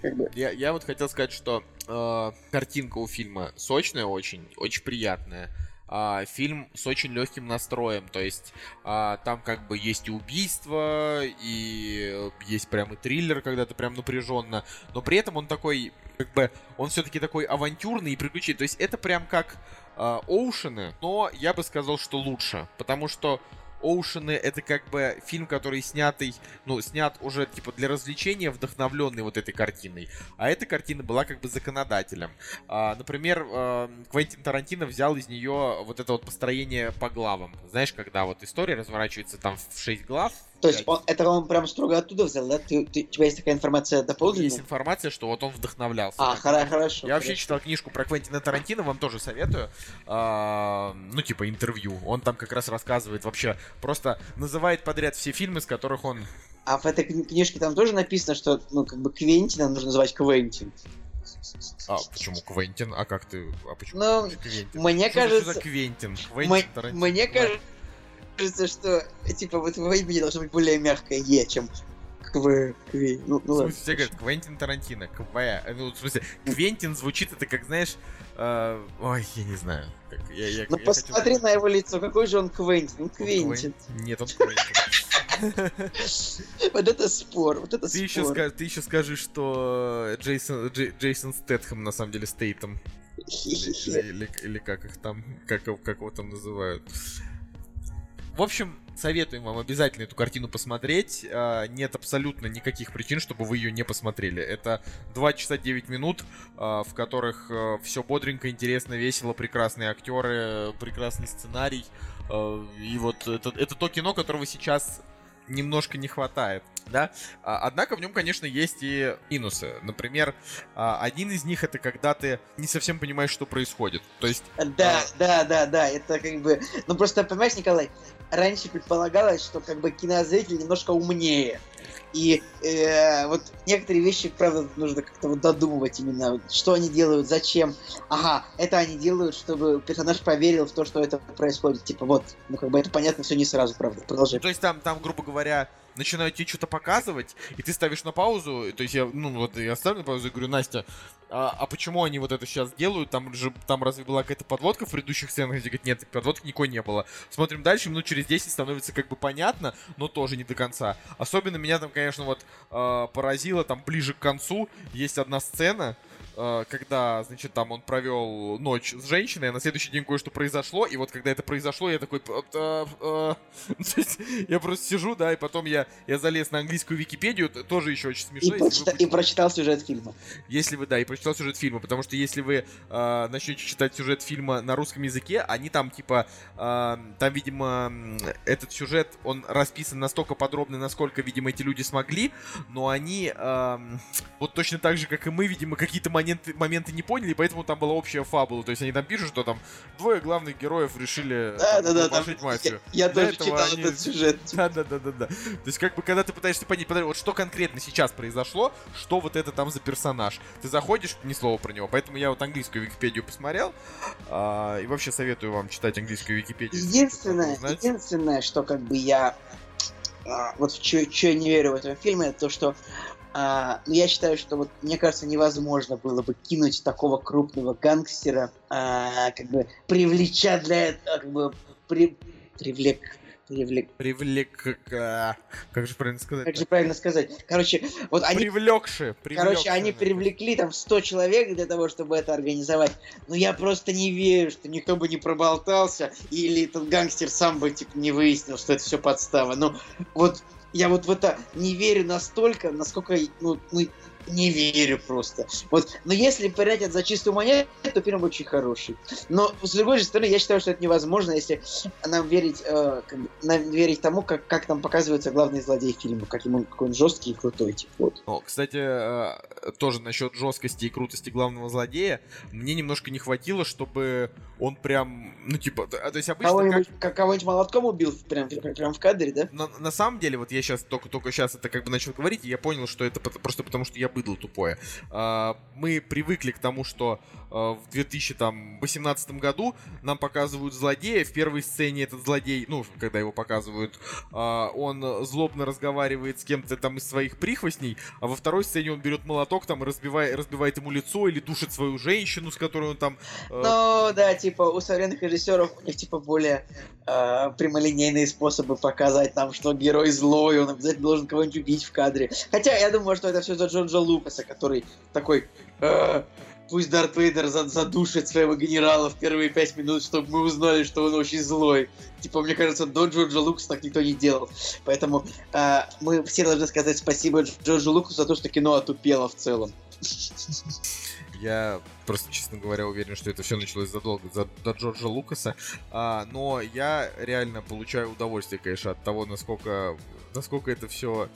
как бы. Я, я вот хотел сказать, что э, картинка у фильма сочная очень, очень приятная. А, фильм с очень легким настроем, то есть а, там как бы есть и убийство, и есть прям и триллер, когда ты прям напряженно, но при этом он такой, как бы, он все-таки такой авантюрный и приключительный, то есть это прям как а, Оушены, но я бы сказал, что лучше, потому что Оушены это как бы фильм, который снятый, ну, снят уже типа для развлечения, вдохновленный вот этой картиной. А эта картина была как бы законодателем. А, например, э, Квентин Тарантино взял из нее вот это вот построение по главам. Знаешь, когда вот история разворачивается там в 6 глав. То есть он, это он прям строго оттуда взял, да? Ты, ты- у тебя есть такая информация есть дополнительная? информация, что вот он вдохновлялся. А, хоро- хорошо. Я вообще хорошо. читал книжку про Квентина Тарантино, вам тоже советую. А, ну, типа, интервью. Он там как раз рассказывает вообще, просто называет подряд все фильмы, с которых он... А в этой кни- книжке там тоже написано, что, ну, как бы Квентина нужно называть Квентин. А, почему Квентин? А как ты... А почему Ну, Квентин? мне Что за- что за кажется- Квентин? М- Квентин Тарантино. мне кажется, что, типа, вот его имя должно быть более мягкое Е, чем Кв... Кви. Ну, ну В смысле, все говорят Квентин Тарантино, КВ. э, Ну, в смысле, Квентин звучит это как, знаешь, э, ой, я не знаю. Как, я, я, Ну я посмотри хотел- на его лицо, какой же он Квентин? Ну, Он Квентин. Нет, он Квентин. Вот это спор, вот это Ты еще, спор. ска- ты еще скажи, что Джейсон, Джей- Джейсон Стэтхэм на самом деле Стейтом. Или, или- или как их там, как, как его там называют. В общем, советуем вам обязательно эту картину посмотреть. А, Нет абсолютно никаких причин, чтобы вы ее не посмотрели. Это 2 часа 9 минут, а, в которых все бодренько, интересно, весело, прекрасные актеры, прекрасный сценарий. А, И вот это, это то кино, которого сейчас немножко не хватает, да. А, Однако в нем, конечно, есть и минусы. Например, а, один из них это когда ты не совсем понимаешь, что происходит. То есть Да, да, да, да, это как бы... Ну просто, понимаешь, Николай, раньше предполагалось, что как бы кинозритель немножко умнее. И э, вот некоторые вещи, правда, нужно как-то вот додумывать именно, что они делают, зачем. Ага, это они делают, чтобы персонаж поверил в то, что это происходит. Типа вот, ну как бы это понятно все не сразу, правда. Продолжай. То есть там, там, грубо говоря, начинают тебе что-то показывать, и ты ставишь на паузу, то есть я, ну, вот я ставлю на паузу и говорю, Настя, а, а почему они вот это сейчас делают? Там же, там разве была какая-то подводка в предыдущих сценах? Где говорит, нет, подводки никакой не было. Смотрим дальше, минут через 10 становится как бы понятно, но тоже не до конца. Особенно меня там, конечно, вот а, поразило, там ближе к концу есть одна сцена, когда, значит, там он провел ночь с женщиной, а на следующий день кое-что произошло, и вот когда это произошло, я такой... Есть я просто сижу, да, и потом я, я залез на английскую Википедию, тоже еще очень И, смешно. вы прочита- и прочитал сюжет фильма. если вы, да, и прочитал сюжет фильма, потому что если вы э, начнете читать сюжет фильма на русском языке, они там типа, э, там, видимо, этот сюжет, он расписан настолько подробно, насколько, видимо, эти люди смогли, но они э, вот точно так же, как и мы, видимо, какие-то моменты, моменты не поняли, поэтому там была общая фабула, то есть они там пишут, что там двое главных героев решили Да, там, да, да. там- мафию. Я, я тоже читал они- этот сюжет. Да, да, да, да, да. То есть, как бы, когда ты пытаешься понять, подожди, вот что конкретно сейчас произошло, что вот это там за персонаж. Ты заходишь, ни слова про него. Поэтому я вот английскую Википедию посмотрел. а, и вообще советую вам читать английскую Википедию. Единственное, единственное, что как бы я а, вот в что я не верю в этом фильме, это то, что а, ну, я считаю, что вот мне кажется, невозможно было бы кинуть такого крупного гангстера, а, как бы привлеча для этого, как бы при, привлек, привлек, Привлек... а, Как же правильно сказать? как же правильно сказать? Короче, вот они Привлекши. Короче, они привлекли там 100 человек для того, чтобы это организовать. Но я просто не верю, что никто бы не проболтался, или этот гангстер сам бы типа не выяснил, что это все подстава. Ну, вот я вот в это не верю настолько, насколько, ну, ну, не верю просто. Вот, но если принять за чистую монету, то фильм очень хороший. Но с другой же стороны, я считаю, что это невозможно, если нам верить, э, как нам верить тому, как, как там показывается главный злодей фильма, каким он, какой он жесткий и крутой, типа, вот. О, кстати, э, тоже насчет жесткости и крутости главного злодея, мне немножко не хватило, чтобы он прям, ну типа, т- а, то есть обычно как... Кого-нибудь, как... кого-нибудь молотком убил прям, прям в кадре, да? На, на самом деле, вот я сейчас только, только сейчас это как бы начал говорить, и я понял, что это просто потому, что я быдло тупое. А, мы привыкли к тому, что а, в 2018 году нам показывают злодея. В первой сцене этот злодей, ну, когда его показывают, а, он злобно разговаривает с кем-то там из своих прихвостней, а во второй сцене он берет молоток там и разбивает, разбивает ему лицо или душит свою женщину, с которой он там... Ну, да, типа, у современных режиссеров у них, типа, более прямолинейные способы показать нам, что герой злой, он обязательно должен кого-нибудь убить в кадре. Хотя, я думаю, что это все за Джорджа Лукаса, который такой... «Э, Пусть Дарт Вейдер за- задушит своего генерала в первые пять минут, чтобы мы узнали, что он очень злой. Типа, мне кажется, до Джорджа Лукаса так никто не делал. Поэтому э, мы все должны сказать спасибо Джорджу Лукасу за то, что кино отупело в целом. Я просто, честно говоря, уверен, что это все началось задолго за, до Джорджа Лукаса. А, но я реально получаю удовольствие, конечно, от того, насколько, насколько это все...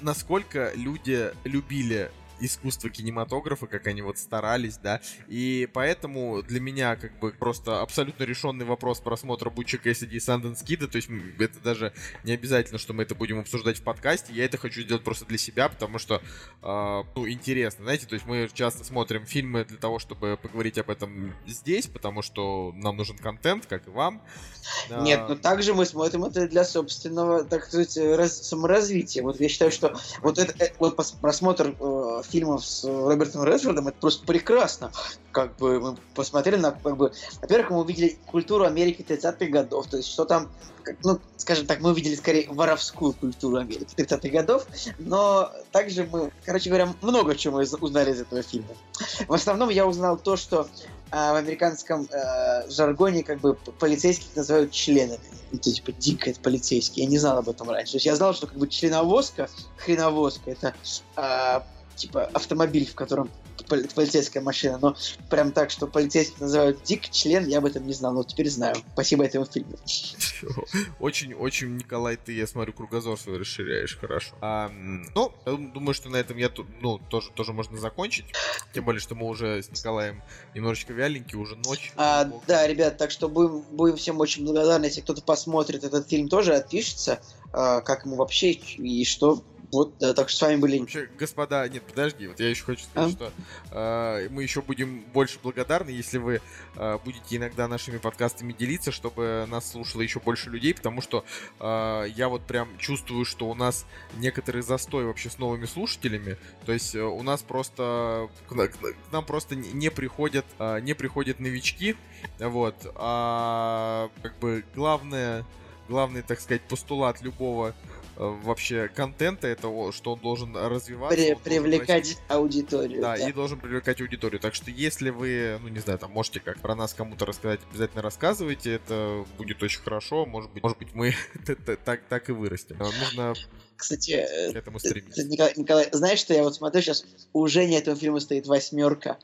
насколько люди любили искусство кинематографа, как они вот старались, да, и поэтому для меня как бы просто абсолютно решенный вопрос просмотра Буча Кэссиди и Санденс Кида, то есть это даже не обязательно, что мы это будем обсуждать в подкасте, я это хочу сделать просто для себя, потому что, э, ну, интересно, знаете, то есть мы часто смотрим фильмы для того, чтобы поговорить об этом здесь, потому что нам нужен контент, как и вам. А, Нет, ну также мы смотрим это для собственного, так сказать, раз- саморазвития. Вот я считаю, что вот это э, вот просмотр э, фильмов с Робертом Редфордом, это просто прекрасно. Как бы мы посмотрели на, как бы, во-первых, мы увидели культуру Америки 30-х годов, то есть что там, как, ну, скажем так, мы увидели скорее воровскую культуру Америки 30-х годов, но также мы, короче говоря, много чего узнали из этого фильма. В основном я узнал то, что а в американском э, жаргоне как бы полицейских называют членами. Это типа дико это полицейский. Я не знал об этом раньше. То есть я знал, что как бы членовозка, хреновозка, это э, типа автомобиль, в котором полицейская машина, но прям так, что полицейских называют Дик, член, я об этом не знал, но теперь знаю. Спасибо этому фильму. Очень-очень, Николай, ты, я смотрю, кругозор свой расширяешь, хорошо. А, ну, думаю, что на этом я ну, тоже, тоже можно закончить. Тем более, что мы уже с Николаем немножечко вяленькие, уже ночь. А, да, ребят, так что будем, будем всем очень благодарны, если кто-то посмотрит этот фильм, тоже отпишется, а, как ему вообще и что вот, да, так что с вами были... Вообще, господа, нет, подожди, вот я еще хочу сказать, а? что э, мы еще будем больше благодарны, если вы э, будете иногда нашими подкастами делиться, чтобы нас слушало еще больше людей, потому что э, я вот прям чувствую, что у нас некоторый застой вообще с новыми слушателями, то есть э, у нас просто к, к нам просто не приходят э, не приходят новички, вот, а как бы главное главный, так сказать, постулат любого Э, вообще контента этого, что он должен развиваться. При, привлекать расти, аудиторию. Да, да, и должен привлекать аудиторию. Так что если вы, ну не знаю, там можете как про нас кому-то рассказать, обязательно рассказывайте, это будет очень хорошо. Может быть, может быть мы так, так и вырастем. Нужно кстати, к этому стремиться. Николай, Николай, знаешь, что я вот смотрю сейчас, у Жени этого фильма стоит восьмерка.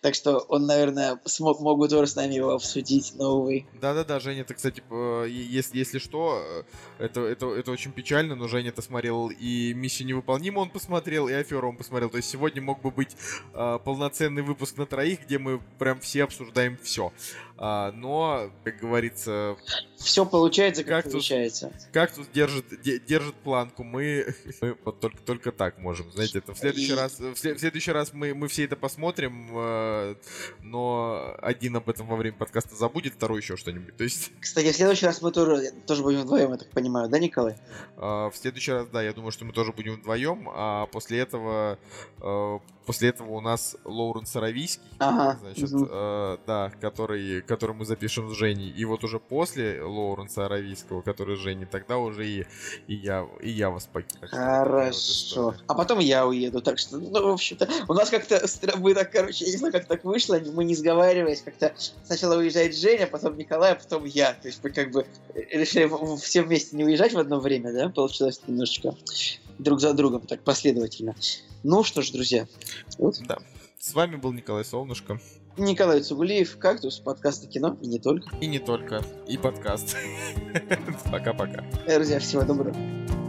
Так что он, наверное, смог, могут тоже с нами его обсудить, новый. Да-да-да, Женя, это, кстати, если, если что, э, это, это, это очень печально, но Женя-то смотрел и «Миссию невыполнима» он посмотрел, и «Аферу» он посмотрел. То есть сегодня мог бы быть э, полноценный выпуск на троих, где мы прям все обсуждаем все. А, но, как говорится... Все получается, как кактус, получается. Кактус держит, держит планку. Мы, мы вот только, только так можем. Знаете, это в следующий И... раз, в, в следующий раз мы, мы все это посмотрим, э, но один об этом во время подкаста забудет, второй еще что-нибудь. То есть... Кстати, в следующий раз мы тоже, тоже будем вдвоем, я так понимаю, да, Николай? А, в следующий раз, да, я думаю, что мы тоже будем вдвоем, а после этого э, После этого у нас Лоуренс Аравийский, ага, значит, угу. э, да, который, который мы запишем с Женей. И вот уже после Лоуренса Аравийского, который с Женей, тогда уже и, и, я, и я вас покину. Хорошо. Вот а потом я уеду. Так что, ну, в общем-то, у нас как-то, мы так, короче, я не знаю, как так вышло, мы не сговариваясь, как-то сначала уезжает Женя, потом Николай, а потом я. То есть мы как бы решили все вместе не уезжать в одно время, да? Получилось немножечко друг за другом, так последовательно. Ну что ж, друзья. Вот. Да. С вами был Николай Солнышко. Николай Цугулиев, «Кактус», подкаст о кино, и не только. И не только, и подкаст. Пока-пока. Друзья, всего доброго.